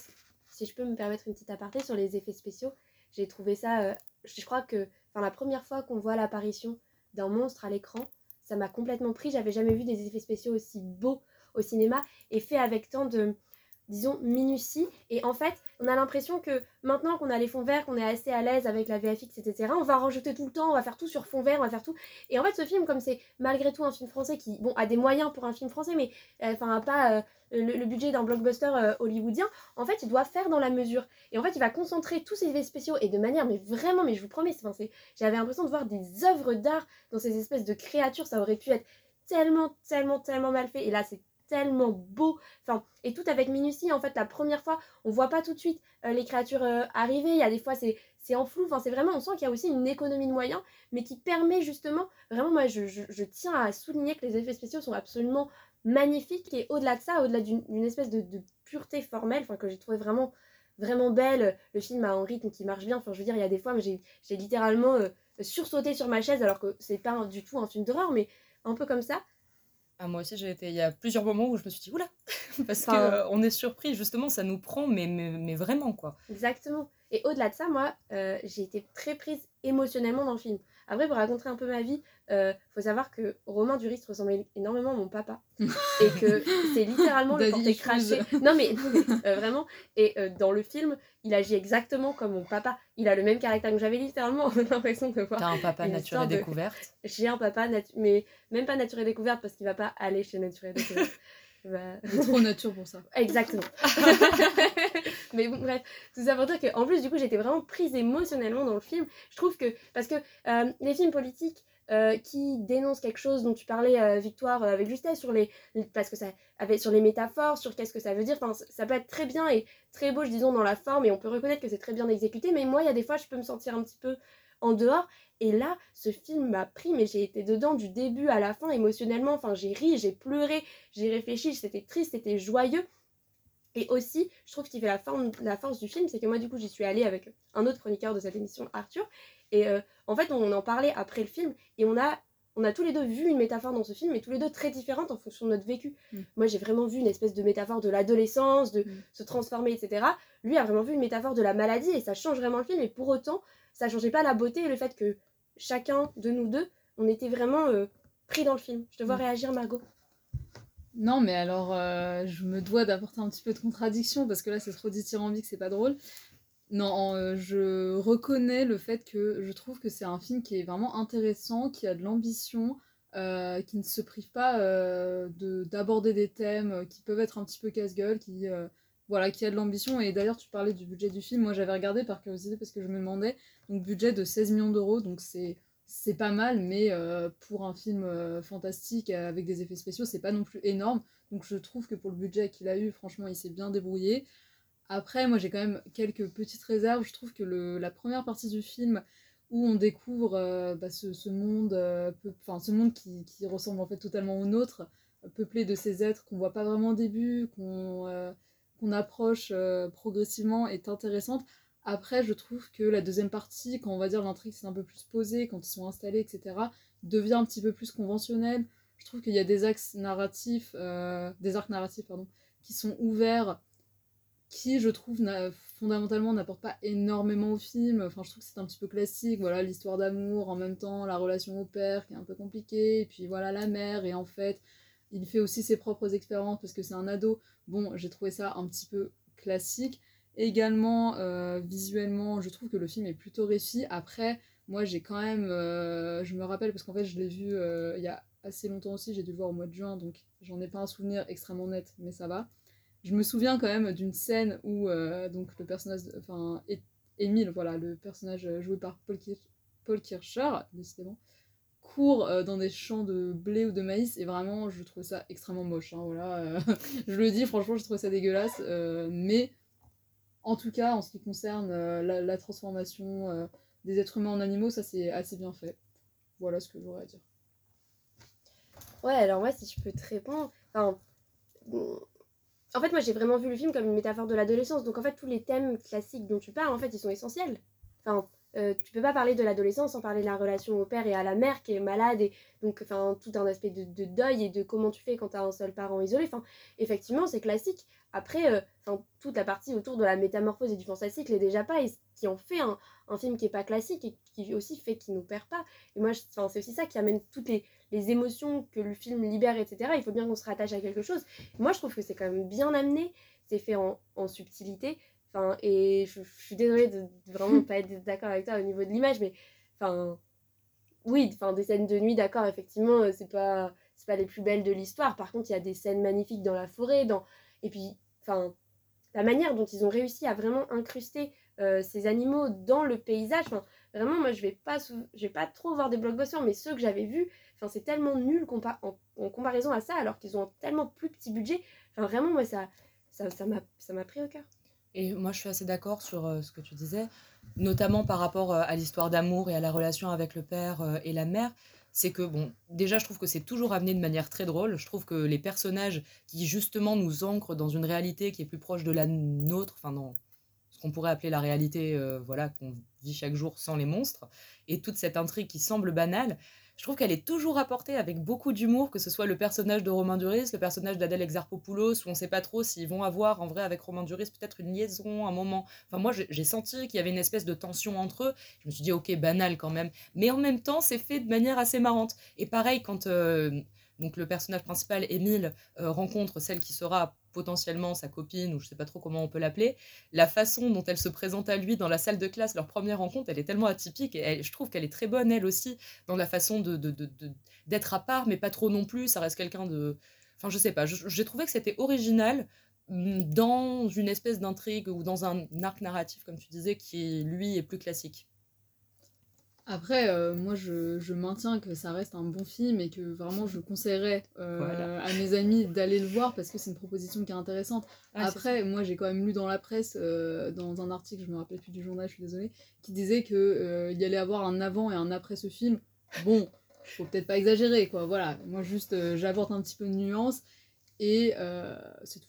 si je peux me permettre une petite aparté sur les effets spéciaux, j'ai trouvé ça. Euh, je crois que enfin, la première fois qu'on voit l'apparition d'un monstre à l'écran, ça m'a complètement pris. J'avais jamais vu des effets spéciaux aussi beaux au cinéma et fait avec tant de disons, minutie. Et en fait, on a l'impression que maintenant qu'on a les fonds verts, qu'on est assez à l'aise avec la VFX, etc., on va rajouter tout le temps, on va faire tout sur fond vert, on va faire tout. Et en fait, ce film, comme c'est malgré tout un film français qui, bon, a des moyens pour un film français, mais euh, enfin, pas euh, le, budget d'un blockbuster euh, hollywoodien, en fait, il doit faire dans la mesure. Et en fait, il va concentrer tous ses effets spéciaux et de manière, mais vraiment, mais je vous promets, j'avais l'impression de voir des œuvres d'art dans ces espèces de créatures, ça aurait pu être tellement, tellement, tellement mal fait. Et là, c'est tellement beau. Enfin, et tout avec minutie. En fait, la première fois, on voit pas tout de suite euh, les créatures euh, arriver. Il y a des fois, c'est, c'est en flou. Enfin, c'est vraiment, on sent qu'il y a aussi une économie de moyens, mais qui permet justement, vraiment, moi, je, tiens à souligner que les effets spéciaux sont absolument magnifiques. Et au-delà de ça, au-delà d'une, espèce de, pureté formelle, enfin, que j'ai trouvé vraiment vraiment belle, le film a un rythme qui marche bien, enfin je veux dire, il y a des fois, j'ai, j'ai littéralement euh, sursauté sur ma chaise alors que c'est pas du tout un film d'horreur, mais un peu comme ça. Ah, moi aussi, j'ai été. Il y a plusieurs moments où je me suis dit, oula Parce qu'on euh, on est surpris, justement, ça nous prend, mais, mais, vraiment, quoi. Exactement. Et au-delà de ça, moi, euh, j'ai été très prise émotionnellement dans le film. Après, pour raconter un peu ma vie, euh, faut savoir que Romain Duris ressemblait énormément à mon papa. et que c'est littéralement le porté craché. Non, mais, euh, vraiment. Et euh, dans le film, il agit exactement comme mon papa. Il a le même caractère que j'avais littéralement l'impression de voir. T'as un papa nature et découverte? J'ai un papa, mais même pas nature et découverte parce qu'il va pas aller chez nature et découverte. Bah... trop nature pour ça. Exactement. mais bon, bref, tout ça pour dire qu'en plus, du coup, j'étais vraiment prise émotionnellement dans le film. Je trouve que, parce que euh, les films politiques euh, qui dénoncent quelque chose dont tu parlais, euh, Victoire, avec justesse, sur les, parce que ça avait, sur les métaphores, sur qu'est-ce que ça veut dire, enfin, ça peut être très bien et très beau, je disons, dans la forme, et on peut reconnaître que c'est très bien exécuté, mais moi, il y a des fois, je peux me sentir un petit peu en dehors. Et là, ce film m'a pris, mais j'ai été dedans du début à la fin émotionnellement. Enfin, j'ai ri, j'ai pleuré, j'ai réfléchi, c'était triste, c'était joyeux. Et aussi, je trouve qu'il fait la, forme, la force du film, c'est que moi, du coup, j'y suis allée avec un autre chroniqueur de cette émission, Arthur. Et euh, en fait, on en parlait après le film et on a, on a tous les deux vu une métaphore dans ce film, et tous les deux très différentes en fonction de notre vécu. Mm. Moi, j'ai vraiment vu une espèce de métaphore de l'adolescence, de mm. se transformer, etc. Lui a vraiment vu une métaphore de la maladie et ça change vraiment le film. Et pour autant, ça changeait pas la beauté et le fait que chacun de nous deux, on était vraiment euh, pris dans le film. Je te vois mm. réagir, Margot. Non, mais alors, euh, je me dois d'apporter un petit peu de contradiction parce que là, c'est trop dithyrambique, c'est pas drôle. Non, euh, je reconnais le fait que je trouve que c'est un film qui est vraiment intéressant, qui a de l'ambition, qui ne se prive pas d'aborder des thèmes qui peuvent être un petit peu casse-gueule, qui, voilà, qui a de l'ambition. Et d'ailleurs, tu parlais du budget du film. Moi, j'avais regardé par curiosité parce que je me demandais. Donc, budget de 16 millions d'euros. Donc, c'est pas mal, mais euh, pour un film euh, fantastique avec des effets spéciaux, c'est pas non plus énorme. Donc je trouve que pour le budget qu'il a eu, franchement, il s'est bien débrouillé. Après, moi j'ai quand même quelques petites réserves. Je trouve que le, la première partie du film où on découvre euh, bah, ce, monde, ce monde qui, qui, ressemble en fait totalement au nôtre, peuplé de ces êtres qu'on voit pas vraiment au début, qu'on qu'on approche progressivement, est intéressante. Après, je trouve que la deuxième partie, quand on va dire l'intrigue c'est un peu plus posée, quand ils sont installés, etc., devient un petit peu plus conventionnelle. Je trouve qu'il y a des axes narratifs, euh, des arcs narratifs, pardon, qui sont ouverts, qui, je trouve, fondamentalement n'apportent pas énormément au film. Enfin, je trouve que c'est un petit peu classique. Voilà, l'histoire d'amour, en même temps, la relation au père qui est un peu compliquée, et puis voilà, la mère, et en fait, il fait aussi ses propres expériences parce que c'est un ado. Bon, j'ai trouvé ça un petit peu classique. Également, euh, visuellement, je trouve que le film est plutôt réussi. Après, moi, j'ai quand même. Euh, je me rappelle, parce qu'en fait, je l'ai vu euh, il y a assez longtemps aussi, j'ai dû le voir au mois de juin, donc j'en ai pas un souvenir extrêmement net, mais ça va. Je me souviens quand même d'une scène où donc le personnage, enfin Émile, voilà, le personnage joué par Paul, Paul Kircher, décidément, court euh, dans des champs de blé ou de maïs et vraiment je trouve ça extrêmement moche. Hein, voilà, euh, je le dis, franchement, je trouve ça dégueulasse, mais en tout cas, en ce qui concerne la, la, transformation des êtres humains en animaux, ça c'est assez bien fait. Voilà ce que j'aurais à dire. Ouais, alors moi, si je peux te répondre, enfin, en fait, moi, j'ai vraiment vu le film comme une métaphore de l'adolescence. Donc, en fait, tous les thèmes classiques dont tu parles, en fait, ils sont essentiels. Enfin, euh, tu peux pas parler de l'adolescence sans parler de la relation au père et à la mère qui est malade et donc enfin tout un aspect de, deuil et de comment tu fais quand tu as un seul parent isolé. Enfin effectivement c'est classique. Après euh, toute la partie autour de la métamorphose et du fantastique l'est déjà pas et qui en fait un, un film qui est pas classique et qui aussi fait qu'il nous perd pas. Et moi c'est aussi ça qui amène toutes les, les émotions que le film libère etc il faut bien qu'on se rattache à quelque chose. Moi je trouve que c'est quand même bien amené. C'est fait en, en subtilité Enfin, et je, suis désolée de, vraiment pas être d'accord avec toi au niveau de l'image, mais enfin, oui, enfin, des scènes de nuit, d'accord, effectivement, euh, c'est pas, c'est pas les plus belles de l'histoire. Par contre, il y a des scènes magnifiques dans la forêt, dans, et puis, enfin, la manière dont ils ont réussi à vraiment incruster euh, ces animaux dans le paysage, enfin, vraiment, moi, je vais pas, je vais pas trop voir des blockbusters, mais ceux que j'avais vus, enfin, c'est tellement nul compa en, en, comparaison à ça, alors qu'ils ont un tellement plus petit budget. Enfin, vraiment, moi, ça, ça, ça m'a, ça m'a pris au cœur. Et moi, je suis assez d'accord sur euh, ce que tu disais, notamment par rapport euh, à l'histoire d'amour et à la relation avec le père euh, et la mère. C'est que, bon, déjà, je trouve que c'est toujours amené de manière très drôle. Je trouve que les personnages qui, justement, nous ancrent dans une réalité qui est plus proche de la nôtre, enfin, dans ce qu'on pourrait appeler la réalité, voilà, qu'on vit chaque jour sans les monstres, et toute cette intrigue qui semble banale, je trouve qu'elle est toujours apportée avec beaucoup d'humour, que ce soit le personnage de Romain Duris, le personnage d'Adèle Exarchopoulos, où on ne sait pas trop s'ils vont avoir en vrai avec Romain Duris peut-être une liaison, un moment. Enfin, moi, j'ai senti qu'il y avait une espèce de tension entre eux. Je me suis dit, ok, banal quand même. Mais en même temps, c'est fait de manière assez marrante. Et pareil, quand. Euh, donc le personnage principal, Émile, euh, rencontre celle qui sera potentiellement sa copine, ou je sais pas trop comment on peut l'appeler, la façon dont elle se présente à lui dans la salle de classe, leur première rencontre, elle est tellement atypique, et je trouve qu'elle est très bonne, elle aussi, dans la façon de, d'être à part, mais pas trop non plus, ça reste quelqu'un de... Enfin, je sais pas, j'ai trouvé que c'était original mm, dans une espèce d'intrigue ou dans un arc narratif, comme tu disais, qui, lui, est plus classique. Après, euh, moi, je, maintiens que ça reste un bon film et que vraiment, je conseillerais euh, à mes amis d'aller le voir parce que c'est une proposition qui est intéressante. Après, moi, j'ai quand même lu dans la presse, euh, dans un article, je me rappelle plus du journal, je suis désolée, qui disait qu'il y allait avoir un avant et un après ce film. Bon, faut peut-être pas exagérer, quoi. Voilà, moi, juste, j'apporte un petit peu de nuance et c'est tout.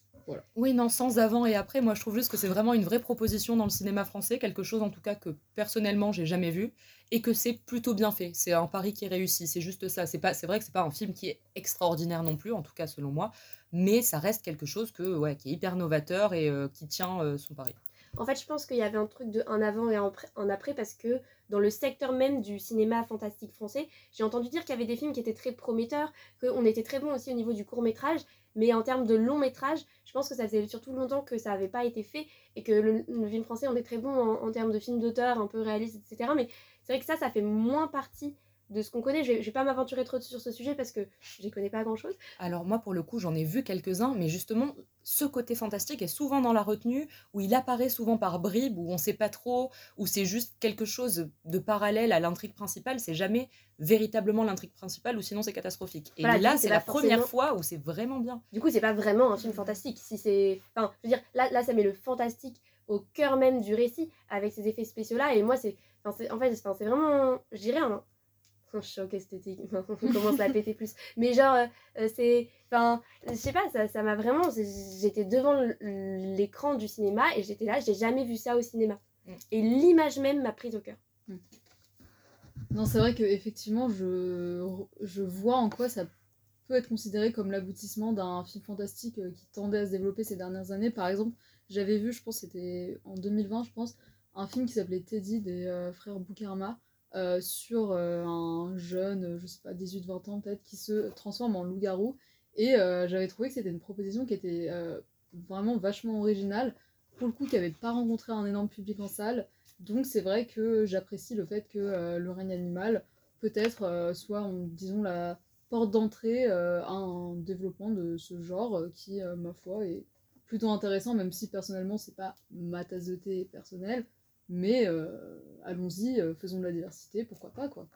Oui, non, sans avant et après, moi je trouve juste que c'est vraiment une vraie proposition dans le cinéma français, quelque chose en tout cas que personnellement j'ai jamais vu, et que c'est plutôt bien fait. C'est un pari qui est réussi, c'est juste ça. C'est pas, c'est vrai que c'est pas un film qui est extraordinaire non plus, en tout cas selon moi, mais ça reste quelque chose que, ouais, qui est hyper novateur et euh, qui tient euh, son pari. En fait, je pense qu'il y avait un truc de un avant et un après parce que dans le secteur même du cinéma fantastique français, j'ai entendu dire qu'il y avait des films qui étaient très prometteurs, qu'on était très bon aussi au niveau du court métrage, mais en termes de long métrage, je pense que ça faisait surtout longtemps que ça n'avait pas été fait et que le, film français, on est très bon en, en termes de film d'auteur, un peu réaliste, etc. Mais c'est vrai que ça, ça fait moins partie de ce qu'on connaît. Je, ne vais pas m'aventurer trop sur ce sujet parce que je n'y connais pas grand chose. Alors, moi, pour le coup, j'en ai vu quelques-uns, mais justement, ce côté fantastique est souvent dans la retenue, où il apparaît souvent par bribes, où on ne sait pas trop, où c'est juste quelque chose de parallèle à l'intrigue principale. C'est jamais véritablement l'intrigue principale, ou sinon c'est catastrophique. Et là, c'est la première fois où c'est vraiment bien. Du coup, c'est pas vraiment un film fantastique. Si c'est, enfin, je veux dire, là, là, ça met le fantastique au cœur même du récit avec ces effets spéciaux là. Et moi, c'est, en fait, c'est vraiment, je dirais, un, un choc esthétique. on commence à péter plus. Mais genre, euh, euh, c'est. Enfin, je sais pas, ça m'a vraiment. J'étais devant l'écran du cinéma et j'étais là, j'ai jamais vu ça au cinéma. Mm. Et l'image même m'a prise au cœur. Mm. Non, c'est vrai qu'effectivement, je, je vois en quoi ça peut être considéré comme l'aboutissement d'un film fantastique euh, qui tendait à se développer ces dernières années. Par exemple, j'avais vu, je pense c'était en 2020, je pense, un film qui s'appelait Teddy des frères Boukarma euh, sur euh, un jeune, je sais pas, 18-20 ans peut-être, qui se transforme en loup-garou. Et euh, j'avais trouvé que c'était une proposition qui était vraiment vachement originale, pour le coup qui n'avait pas rencontré un énorme public en salle. Donc c'est vrai que j'apprécie le fait que le règne animal peut-être soit, disons, la porte d'entrée à un développement de ce genre qui, ma foi, est plutôt intéressant, même si personnellement c'est pas ma tasse de thé personnelle. Mais allons-y, faisons de la diversité, pourquoi pas quoi.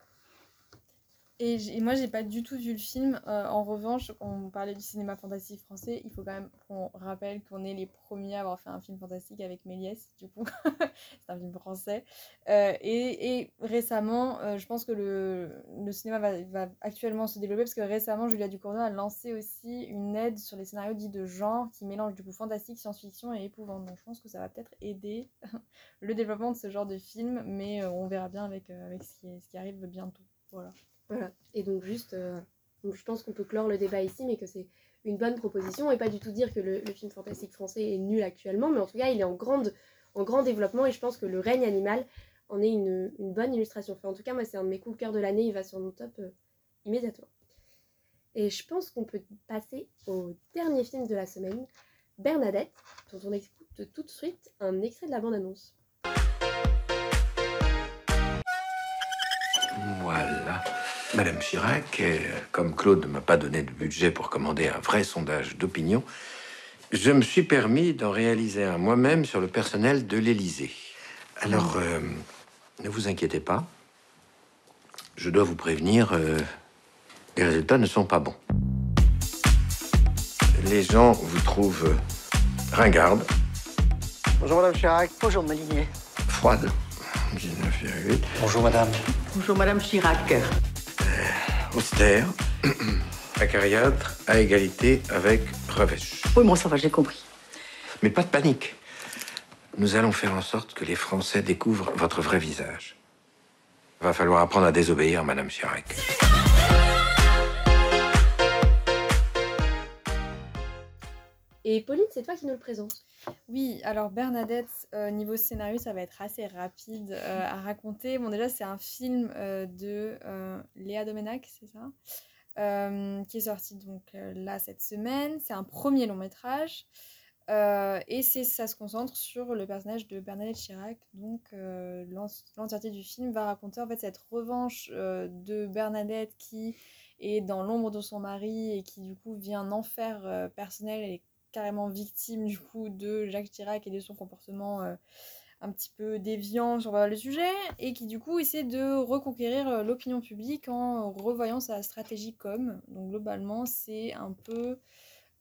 Et, moi, j'ai pas du tout vu le film. Euh, en revanche, on parlait du cinéma fantastique français, il faut quand même qu'on rappelle qu'on est les premiers à avoir fait un film fantastique avec Méliès, du coup. c'est un film français. Euh, et, et, récemment, euh, je pense que le, cinéma va, actuellement se développer parce que récemment, Julia Ducournau a lancé aussi une aide sur les scénarios dits de genre qui mélangent du coup fantastique, science-fiction et épouvante. Donc je pense que ça va peut-être aider le développement de ce genre de film, mais on verra bien avec, avec ce qui arrive bientôt. Voilà. Voilà. Et donc juste, euh, je pense qu'on peut clore le débat ici, mais que c'est une bonne proposition et pas du tout dire que le, film fantastique français est nul actuellement, mais en tout cas il est en, grande, en grand développement et je pense que le règne animal en est une, bonne illustration. En tout cas moi c'est un de mes coups de cœur de l'année, il va sur mon top euh, immédiatement. Et je pense qu'on peut passer au dernier film de la semaine, Bernadette, dont on écoute tout de suite un extrait de la bande-annonce. Madame Chirac, comme Claude ne m'a pas donné de budget pour commander un vrai sondage d'opinion, je me suis permis d'en réaliser un moi-même sur le personnel de l'Élysée. Alors, euh, ne vous inquiétez pas. Je dois vous prévenir, euh, les résultats ne sont pas bons. Les gens vous trouvent ringarde. Bonjour Madame Chirac. Bonjour Malinier. Froide. 19,8. Bonjour Madame. Bonjour Madame Chirac austère, acariâtre, à égalité avec Revêche. Oui, bon, ça va, j'ai compris. Mais pas de panique. Nous allons faire en sorte que les Français découvrent votre vrai visage. Va falloir apprendre à désobéir, Madame Chirac. Et Pauline, c'est toi qui nous le présente. Oui, alors Bernadette, euh, niveau scénario, ça va être assez rapide euh, à raconter. Bon, déjà, c'est un film euh, de Léa Domenac, c'est ça Qui est sorti donc là cette semaine. C'est un premier long métrage. et ça se concentre sur le personnage de Bernadette Chirac. Donc, l'entièreté du film va raconter en fait cette revanche de Bernadette qui est dans l'ombre de son mari et qui du coup vit un enfer personnel et carrément victime du coup de Jacques Chirac et de son comportement euh, un petit peu déviant sur le sujet et qui du coup essaie de reconquérir euh, l'opinion publique en revoyant sa stratégie com. Donc globalement c'est un peu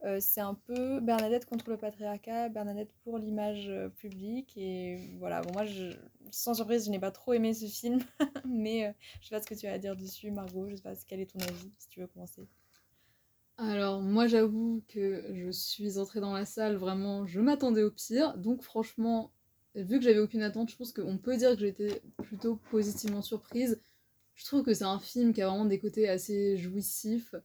euh, c'est un peu Bernadette contre le patriarcat, Bernadette pour l'image publique et voilà bon moi je, sans surprise je n'ai pas trop aimé ce film mais je sais pas ce que tu as à dire dessus Margot, je sais pas quel est ton avis si tu veux commencer. Alors moi j'avoue que je suis entrée dans la salle, vraiment je m'attendais au pire, donc franchement, vu que j'avais aucune attente, je pense qu'on peut dire que été plutôt positivement surprise. Je trouve que c'est un film qui a vraiment des côtés assez jouissifs.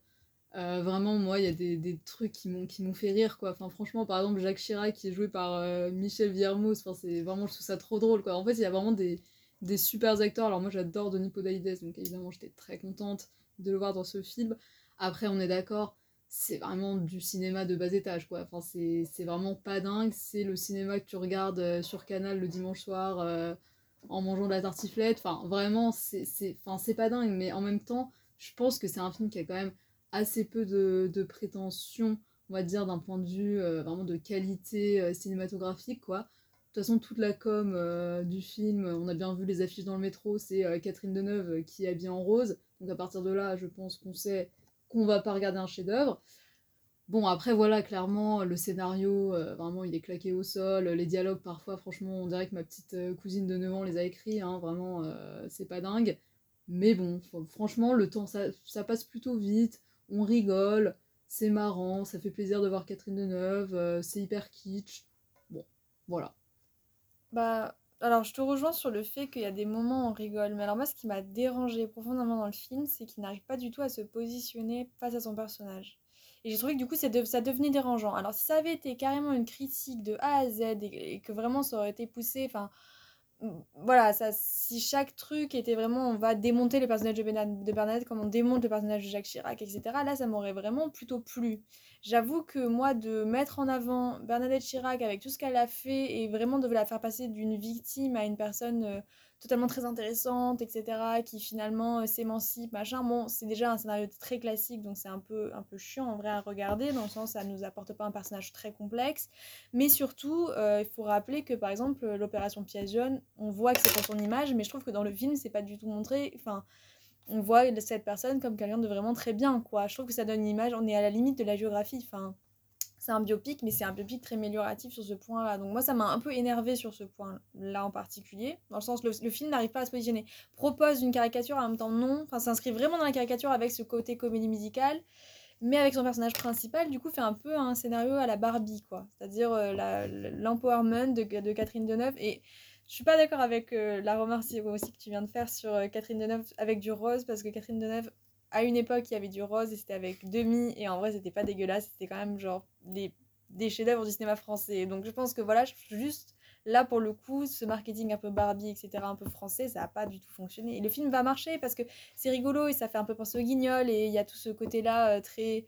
Euh, vraiment, moi, il y a des, trucs qui m'ont, fait rire, quoi. Enfin, franchement, par exemple, Jacques Chirac, qui est joué par euh, Michel Villermoz, c'est vraiment, je trouve ça trop drôle, quoi. En fait, il y a vraiment des, des super acteurs. Alors, moi, j'adore Denis Podalides, donc évidemment, j'étais très contente de le voir dans ce film. Après, on est d'accord, c'est vraiment du cinéma de bas étage, quoi. Enfin, c'est vraiment pas dingue. C'est le cinéma que tu regardes euh, sur Canal le dimanche soir euh, en mangeant de la tartiflette. Enfin, vraiment, c'est pas dingue. Mais en même temps, je pense que c'est un film qui a quand même assez peu de, de prétention, on va dire, d'un point de vue euh, vraiment de qualité cinématographique, quoi. De toute façon, toute la com du film, on a bien vu les affiches dans le métro, c'est Catherine Deneuve qui est habillée en rose. Donc à partir de là, je pense qu'on sait qu'on va pas regarder un chef-d'œuvre. Bon, après, voilà, clairement, le scénario, euh, vraiment, il est claqué au sol. Les dialogues, parfois, franchement, on dirait que ma petite euh, cousine de 9 ans les a écrits. Hein, vraiment, euh, c'est pas dingue. Mais bon, franchement, le temps, ça, ça, passe plutôt vite. On rigole, c'est marrant, ça fait plaisir de voir Catherine Deneuve, c'est hyper kitsch. Bon, voilà. Bah, alors, je te rejoins sur le fait qu'il y a des moments où on rigole, mais alors moi, ce qui m'a dérangé profondément dans le film, c'est qu'il n'arrive pas du tout à se positionner face à son personnage. Et j'ai trouvé que du coup, ça, devenait dérangeant. Alors, si ça avait été carrément une critique de A à Z et, que vraiment ça aurait été poussé, enfin, voilà, ça, si chaque truc était vraiment, on va démonter de, Bernadette, de Bernadette comme on démonte le personnage de Jacques Chirac, etc., là, ça m'aurait vraiment plutôt plu. J'avoue que moi, de mettre en avant Bernadette Chirac avec tout ce qu'elle a fait et vraiment de la faire passer d'une victime à une personne euh, totalement très intéressante, etc., qui finalement euh, s'émancipe, machin. Bon, c'est déjà un scénario très classique, donc c'est un peu, un peu chiant en vrai à regarder, dans le sens ça nous apporte pas un personnage très complexe. Mais surtout, euh, il faut rappeler que par exemple, l'opération jaune, on voit que c'est pour son image, mais je trouve que dans le film, c'est pas du tout montré. Enfin, on voit cette personne comme quelqu'un de vraiment très bien, quoi. Je trouve que ça donne une image, on est à la limite de la géographie, enfin c'est un biopic, mais c'est un biopic très amélioratif sur ce point-là. Donc moi, ça m'a un peu énervé sur ce point-là en particulier, dans le sens le, le film n'arrive pas à se positionner. Propose une caricature, en même temps non, enfin s'inscrit vraiment dans la caricature avec ce côté comédie musicale, mais avec son personnage principal, du coup, fait un peu un scénario à la Barbie, quoi. C'est-à-dire euh, l'empowerment de, de, Catherine Deneuve. Et je suis pas d'accord avec euh, la remarque aussi que tu viens de faire sur euh, Catherine Deneuve avec du rose, parce que Catherine Deneuve à une époque, il y avait du rose et c'était avec demi. Et en vrai, c'était pas dégueulasse. C'était quand même genre des, des chefs-d'œuvre du cinéma français. Donc je pense que voilà, juste là pour le coup, ce marketing un peu Barbie, etc., un peu français, ça a pas du tout fonctionné. Et le film va marcher parce que c'est rigolo et ça fait un peu penser au guignol. Et il y a tout ce côté-là euh, très.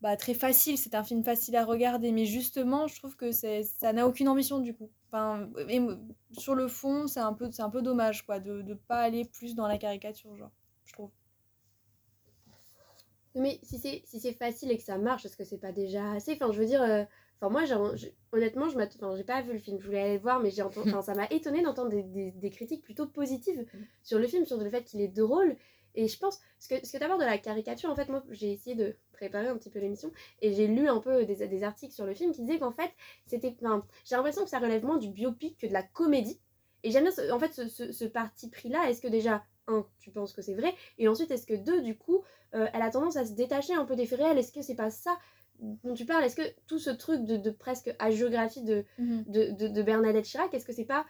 Bah, très facile, c'est un film facile à regarder, mais justement, je trouve que ça n'a aucune ambition du coup. Enfin, et, sur le fond, c'est un, peu, un peu dommage quoi, de ne pas aller plus dans la caricature, genre, je trouve. Mais si c'est si c'est facile et que ça marche, est-ce que c'est pas déjà assez? Enfin, je veux dire, euh, enfin moi, honnêtement, je enfin, j'ai pas vu le film, je voulais aller le voir, mais j'ai entendu, ça m'a étonné d'entendre des, des, des, critiques plutôt positives mm. sur le film, sur le fait qu'il est drôle. Et je pense, ce que, ce que tu de la caricature, en fait, moi, j'ai essayé de préparer un petit peu l'émission et j'ai lu un peu des, des articles sur le film qui disaient qu'en fait, c'était, j'ai l'impression que ça relève moins du biopic que de la comédie. Et j'aime bien, en fait, ce, ce, ce parti pris-là. Est-ce que déjà, un, tu penses que c'est vrai? Et ensuite, est-ce que deux, du coup, euh, elle a tendance à se détacher un peu des faits réels? Est-ce que c'est pas ça dont tu parles? Est-ce que tout ce truc de, de presque agiographie de, mhm. de, de, de, Bernadette Chirac, est-ce que c'est pas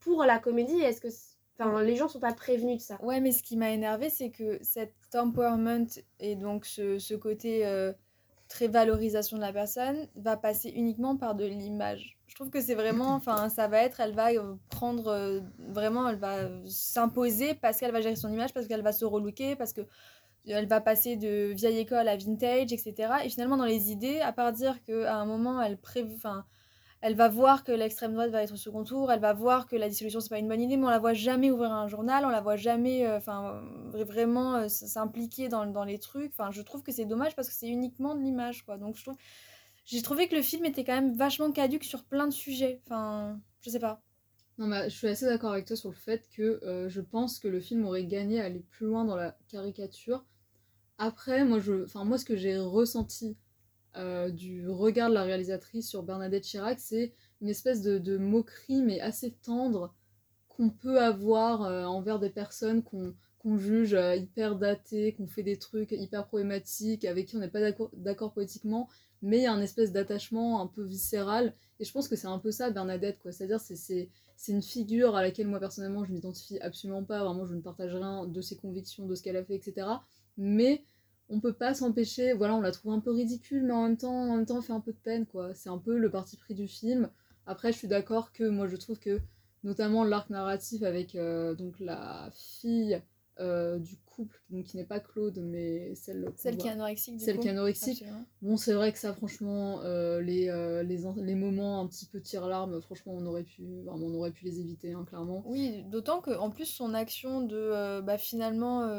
pour la comédie? Est-ce que Enfin, les gens sont pas prévenus de ça. Ouais, mais ce qui m'a énervé, c'est que cet empowerment et donc ce, ce côté euh, très valorisation de la personne va passer uniquement par de l'image trouve que c'est vraiment, enfin, ça va être, elle va euh, prendre euh, vraiment, elle va s'imposer parce qu'elle va gérer son image, parce qu'elle va se relooker, parce que elle va passer de vieille école à vintage, etc. Et finalement, dans les idées, à part dire qu'à un moment, elle prévoit, elle va voir que l'extrême droite va être au second tour, elle va voir que la dissolution c'est pas une bonne idée, mais on la voit jamais ouvrir un journal, on la voit jamais, euh, enfin, vraiment s'impliquer dans, dans les trucs. Enfin, je trouve que c'est dommage parce que c'est uniquement de l'image, quoi. Donc je trouve, j'ai trouvé que le film était quand même vachement caduque sur plein de sujets. Enfin, je sais pas. Non, bah, je suis assez d'accord avec toi sur le fait que euh, je pense que le film aurait gagné à aller plus loin dans la caricature. Après, moi, je, enfin, moi ce que j'ai ressenti euh, du regard de la réalisatrice sur Bernadette Chirac, c'est une espèce de, moquerie, mais assez tendre, qu'on peut avoir euh, envers des personnes qu'on juge hyper datées, qu'on fait des trucs hyper problématiques, avec qui on n'est pas d'accord politiquement, mais il y a un espèce d'attachement un peu viscéral. Et je pense que c'est un peu ça, Bernadette, quoi. C'est-à-dire, c'est une figure à laquelle moi, personnellement, je m'identifie absolument pas. Vraiment, je ne partage rien de ses convictions, de ce qu'elle a fait, etc. Mais on peut pas s'empêcher, voilà, on la trouve un peu ridicule, mais en même temps, en temps, fait un peu de peine, quoi. C'est un peu le parti pris du film. Après, je suis d'accord que moi, je trouve que, notamment l'arc narratif avec euh, donc la fille euh, du couple, donc qui n'est pas Claude, mais celle, celle qui est anorexique. celle qui est anorexique. Bon, c'est vrai que ça, franchement, euh, les, euh, les, les, moments un petit peu tire-larme, franchement, on aurait pu, vraiment, on aurait pu les éviter, hein, clairement. Oui, d'autant qu'en plus, son action de bah, finalement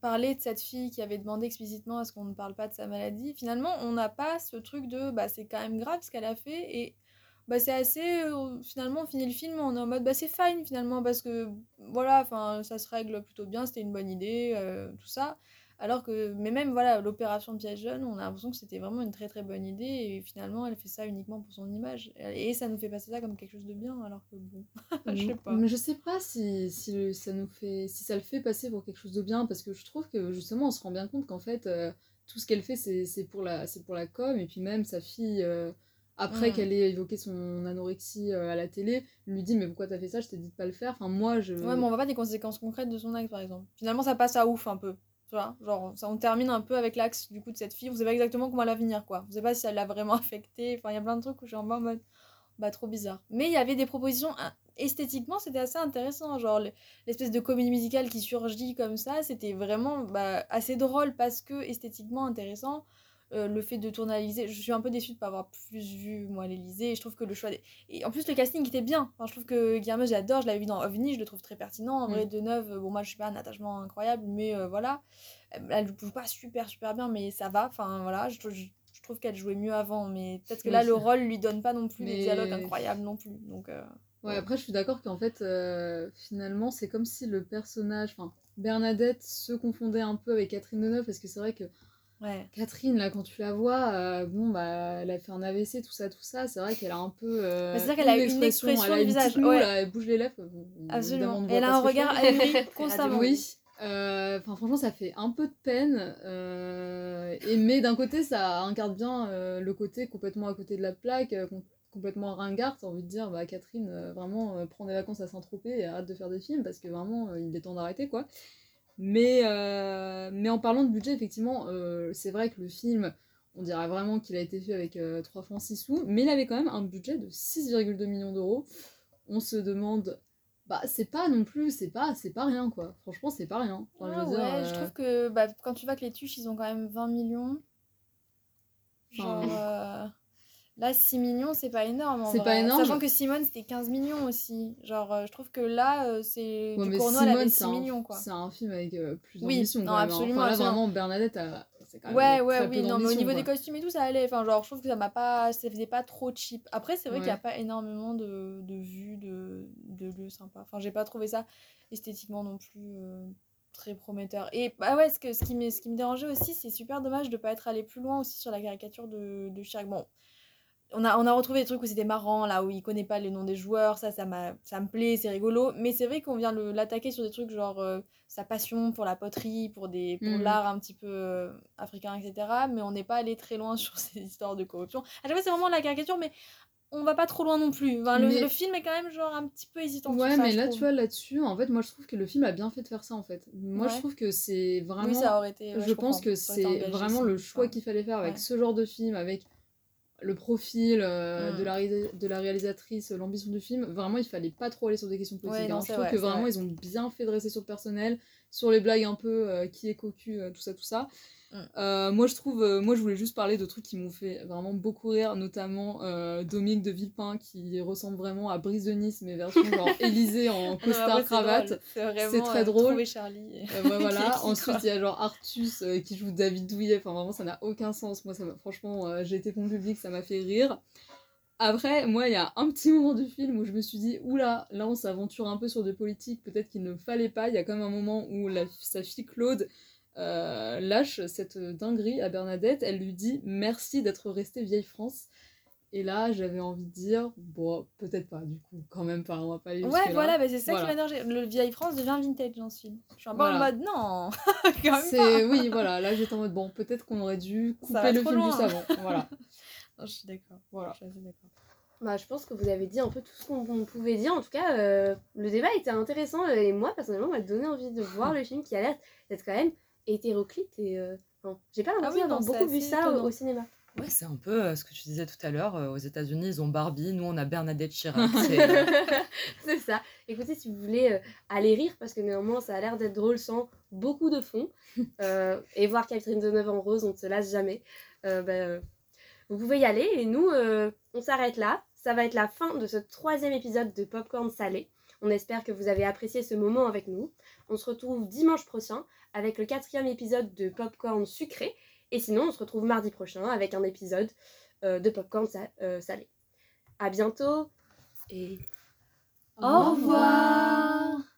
parler de cette fille qui avait demandé explicitement à ce qu'on ne parle pas de sa maladie, finalement, on n'a pas ce truc de bah, c'est quand même grave ce qu'elle a fait et bah c'est assez euh, finalement on finit le film on est en mode bah c'est fine finalement parce que voilà enfin ça se règle plutôt bien c'était une bonne idée euh, tout ça. Alors que mais même voilà l'opération piège jeune on a l'impression que c'était vraiment une très très bonne idée et finalement elle fait ça uniquement pour son image. Et ça nous fait passer ça comme quelque chose de bien alors que bon je sais pas. Mais je sais pas si, si ça nous fait si ça le fait passer pour quelque chose de bien parce que je trouve que justement on se rend bien compte qu'en fait euh, tout ce qu'elle fait c'est pour la c'est pour la com et puis même sa fille après qu'elle ait évoqué son anorexie euh, à la télé, lui dit mais pourquoi t'as fait ça, je t'ai dit de pas le faire. Enfin moi je. Ouais mais on voit pas des conséquences concrètes de son acte par exemple. Finalement ça passe à ouf un peu. Tu vois? Genre ça on termine un peu avec l'axe du coup de cette fille, vous savez pas exactement comment elle va venir quoi. Vous savez pas si elle l'a vraiment affectée. Enfin il y a plein de trucs où je suis en mode bah trop bizarre. Mais il y avait des propositions esthétiquement, c'était assez intéressant. Genre, l'espèce de comédie musicale qui surgit comme ça, c'était vraiment bah, assez drôle parce que esthétiquement intéressant. Euh, le fait de tourner à l'Elysée, je suis un peu déçue de pas avoir plus vu moi l'Elysée. Je trouve que le choix des... et en plus le casting était bien. Enfin, je trouve que Guillermo j'adore, je l'avais vu dans OVNI, je le trouve très pertinent. En vrai, mm. de neuf, bon moi je suis pas un attachement incroyable, mais euh, voilà, elle joue pas super super bien, mais ça va. Enfin voilà, je, trouve qu'elle jouait mieux avant, mais peut-être que là le rôle lui donne pas non plus mais... des dialogues incroyables non plus. Donc euh, ouais, après je suis d'accord qu'en fait finalement c'est comme si le personnage, enfin Bernadette se confondait un peu avec Catherine Deneuve parce que c'est vrai que Catherine, là, quand tu la vois, euh, bon, bah, elle a fait un AVC, tout ça, tout ça. C'est vrai qu'elle a un peu. Euh, bah, c'est vrai qu'elle a une expression, elle a du visage. elle bouge les lèvres. Absolument. Elle a un regard constamment. Oui. Euh, franchement, ça fait un peu de peine. et, mais d'un côté, ça incarne bien le côté complètement à côté de la plaque, complètement ringard. T'as envie de dire, bah, Catherine, vraiment, prend des vacances à Saint-Tropez et arrête de faire des films parce que vraiment, il est temps d'arrêter, quoi. Mais, euh, mais en parlant de budget, effectivement, euh, c'est vrai que le film, on dirait vraiment qu'il a été fait avec 3 euh, francs 6 sous, mais il avait quand même un budget de 6,2 millions d'euros. On se demande, bah c'est pas non plus, c'est pas, c'est pas rien quoi. Franchement, c'est pas rien. Enfin, je, ouais, je trouve que bah, quand tu vois que les tuches, ils ont quand même 20 millions. Genre. Là, 6 millions, c'est pas énorme. C'est pas énorme. Sachant que Simone, c'était 15 millions aussi. Genre, euh, je trouve que là, euh, c'est. du Cournot, elle avait 6 millions, quoi. C'est un film avec euh, plus d'ambition. Oui, non, hein. absolument. Enfin, là, vraiment, Bernadette, c'est quand même. Ouais, ouais, oui, non, mais au niveau des costumes et tout, ça allait. Enfin, genre, je trouve que ça m'a pas. Ça faisait pas trop cheap. Après, c'est vrai qu'il y a pas énormément de, de vues, de, de lieux sympas. Enfin, j'ai pas trouvé ça esthétiquement non plus. très prometteur. Et bah ouais, ce, que, ce, qui me, ce qui me dérangeait aussi, c'est super dommage de pas être allé plus loin aussi sur la caricature de, de Chirac. Bon, on a, on a retrouvé des trucs où c'était marrant, là où il connaît pas les noms des joueurs, ça, ça, ça me plaît, c'est rigolo. Mais c'est vrai qu'on vient l'attaquer sur des trucs genre euh, sa passion pour la poterie, pour, des, pour mm. l'art un petit peu euh, africain, etc. Mais on n'est pas allé très loin sur ces histoires de corruption. À chaque fois, c'est vraiment la caricature, mais on va pas trop loin non plus. le, film est quand même genre un petit peu hésitant. Ouais, mais là, tu vois, là-dessus, en fait, moi, je trouve que le film a bien fait de faire ça, en fait. Moi, je trouve que c'est vraiment. Oui, ça aurait été. je, pense que c'est vraiment le choix qu'il fallait faire avec ce genre de film, avec le profil euh, de, mm. la, de la réalisatrice, l'ambition du film, vraiment il fallait pas trop aller sur des questions politiques. Hein. je trouve que vraiment ils ont bien fait de rester sur le personnel, sur les blagues un peu euh, qui est cocu, euh, tout ça, tout ça. Mm. Euh, moi, je trouve, euh, moi, je voulais juste parler de trucs qui m'ont fait vraiment beaucoup rire, notamment euh, Dominique de Villepin qui ressemble vraiment à Brise de Nice, mais version genre Élysée en costard cravate. C'est très drôle. Charlie. voilà. Ensuite, il y a genre Artus qui joue David Douillet. Enfin, vraiment, ça n'a aucun sens. Moi, ça franchement, j'ai été pour public, ça m'a fait rire. Après, moi, il y a un petit moment du film où je me suis dit, oula, là, on s'aventure un peu sur des politiques, peut-être qu'il ne fallait pas. Il y a quand même un moment où la, sa fille Claude euh, lâche cette dinguerie à Bernadette. Elle lui dit merci d'être restée vieille France. Et là, j'avais envie de dire, bon, peut-être pas, du coup, quand même pas, on va pas aller Ouais, voilà, bah, c'est ça qui m'a dérangé. Le vieille France devient vintage dans ce film. Je suis un peu en mode, non, quand même Oui, voilà, là j'étais en mode, bon, peut-être qu'on aurait dû couper le film loin. juste avant. Voilà. non, je suis d'accord. Voilà. Je suis d'accord. Bah, je pense que vous avez dit un peu tout ce qu'on pouvait dire. En tout cas, euh, le débat était intéressant et moi, personnellement, m'a donné envie de voir le film qui a l'air d'être quand même hétéroclite et euh, j'ai pas l'impression ah d'avoir beaucoup vu ça au, cinéma. Ouais, c'est un peu euh, ce que tu disais tout à l'heure. Euh, aux États-Unis, ils ont Barbie, nous on a Bernadette Chirac. c'est ça. Écoutez, si vous voulez aller rire, parce que néanmoins ça a l'air d'être drôle sans beaucoup de fond, et voir Catherine Deneuve en rose, on ne se lasse jamais. Ben, vous pouvez y aller et nous, on s'arrête là. Ça va être la fin de ce troisième épisode de Popcorn Salé. On espère que vous avez apprécié ce moment avec nous. On se retrouve dimanche prochain avec le quatrième épisode de Popcorn sucré. Et sinon, on se retrouve mardi prochain avec un épisode euh, de Popcorn euh, salé. À bientôt et au revoir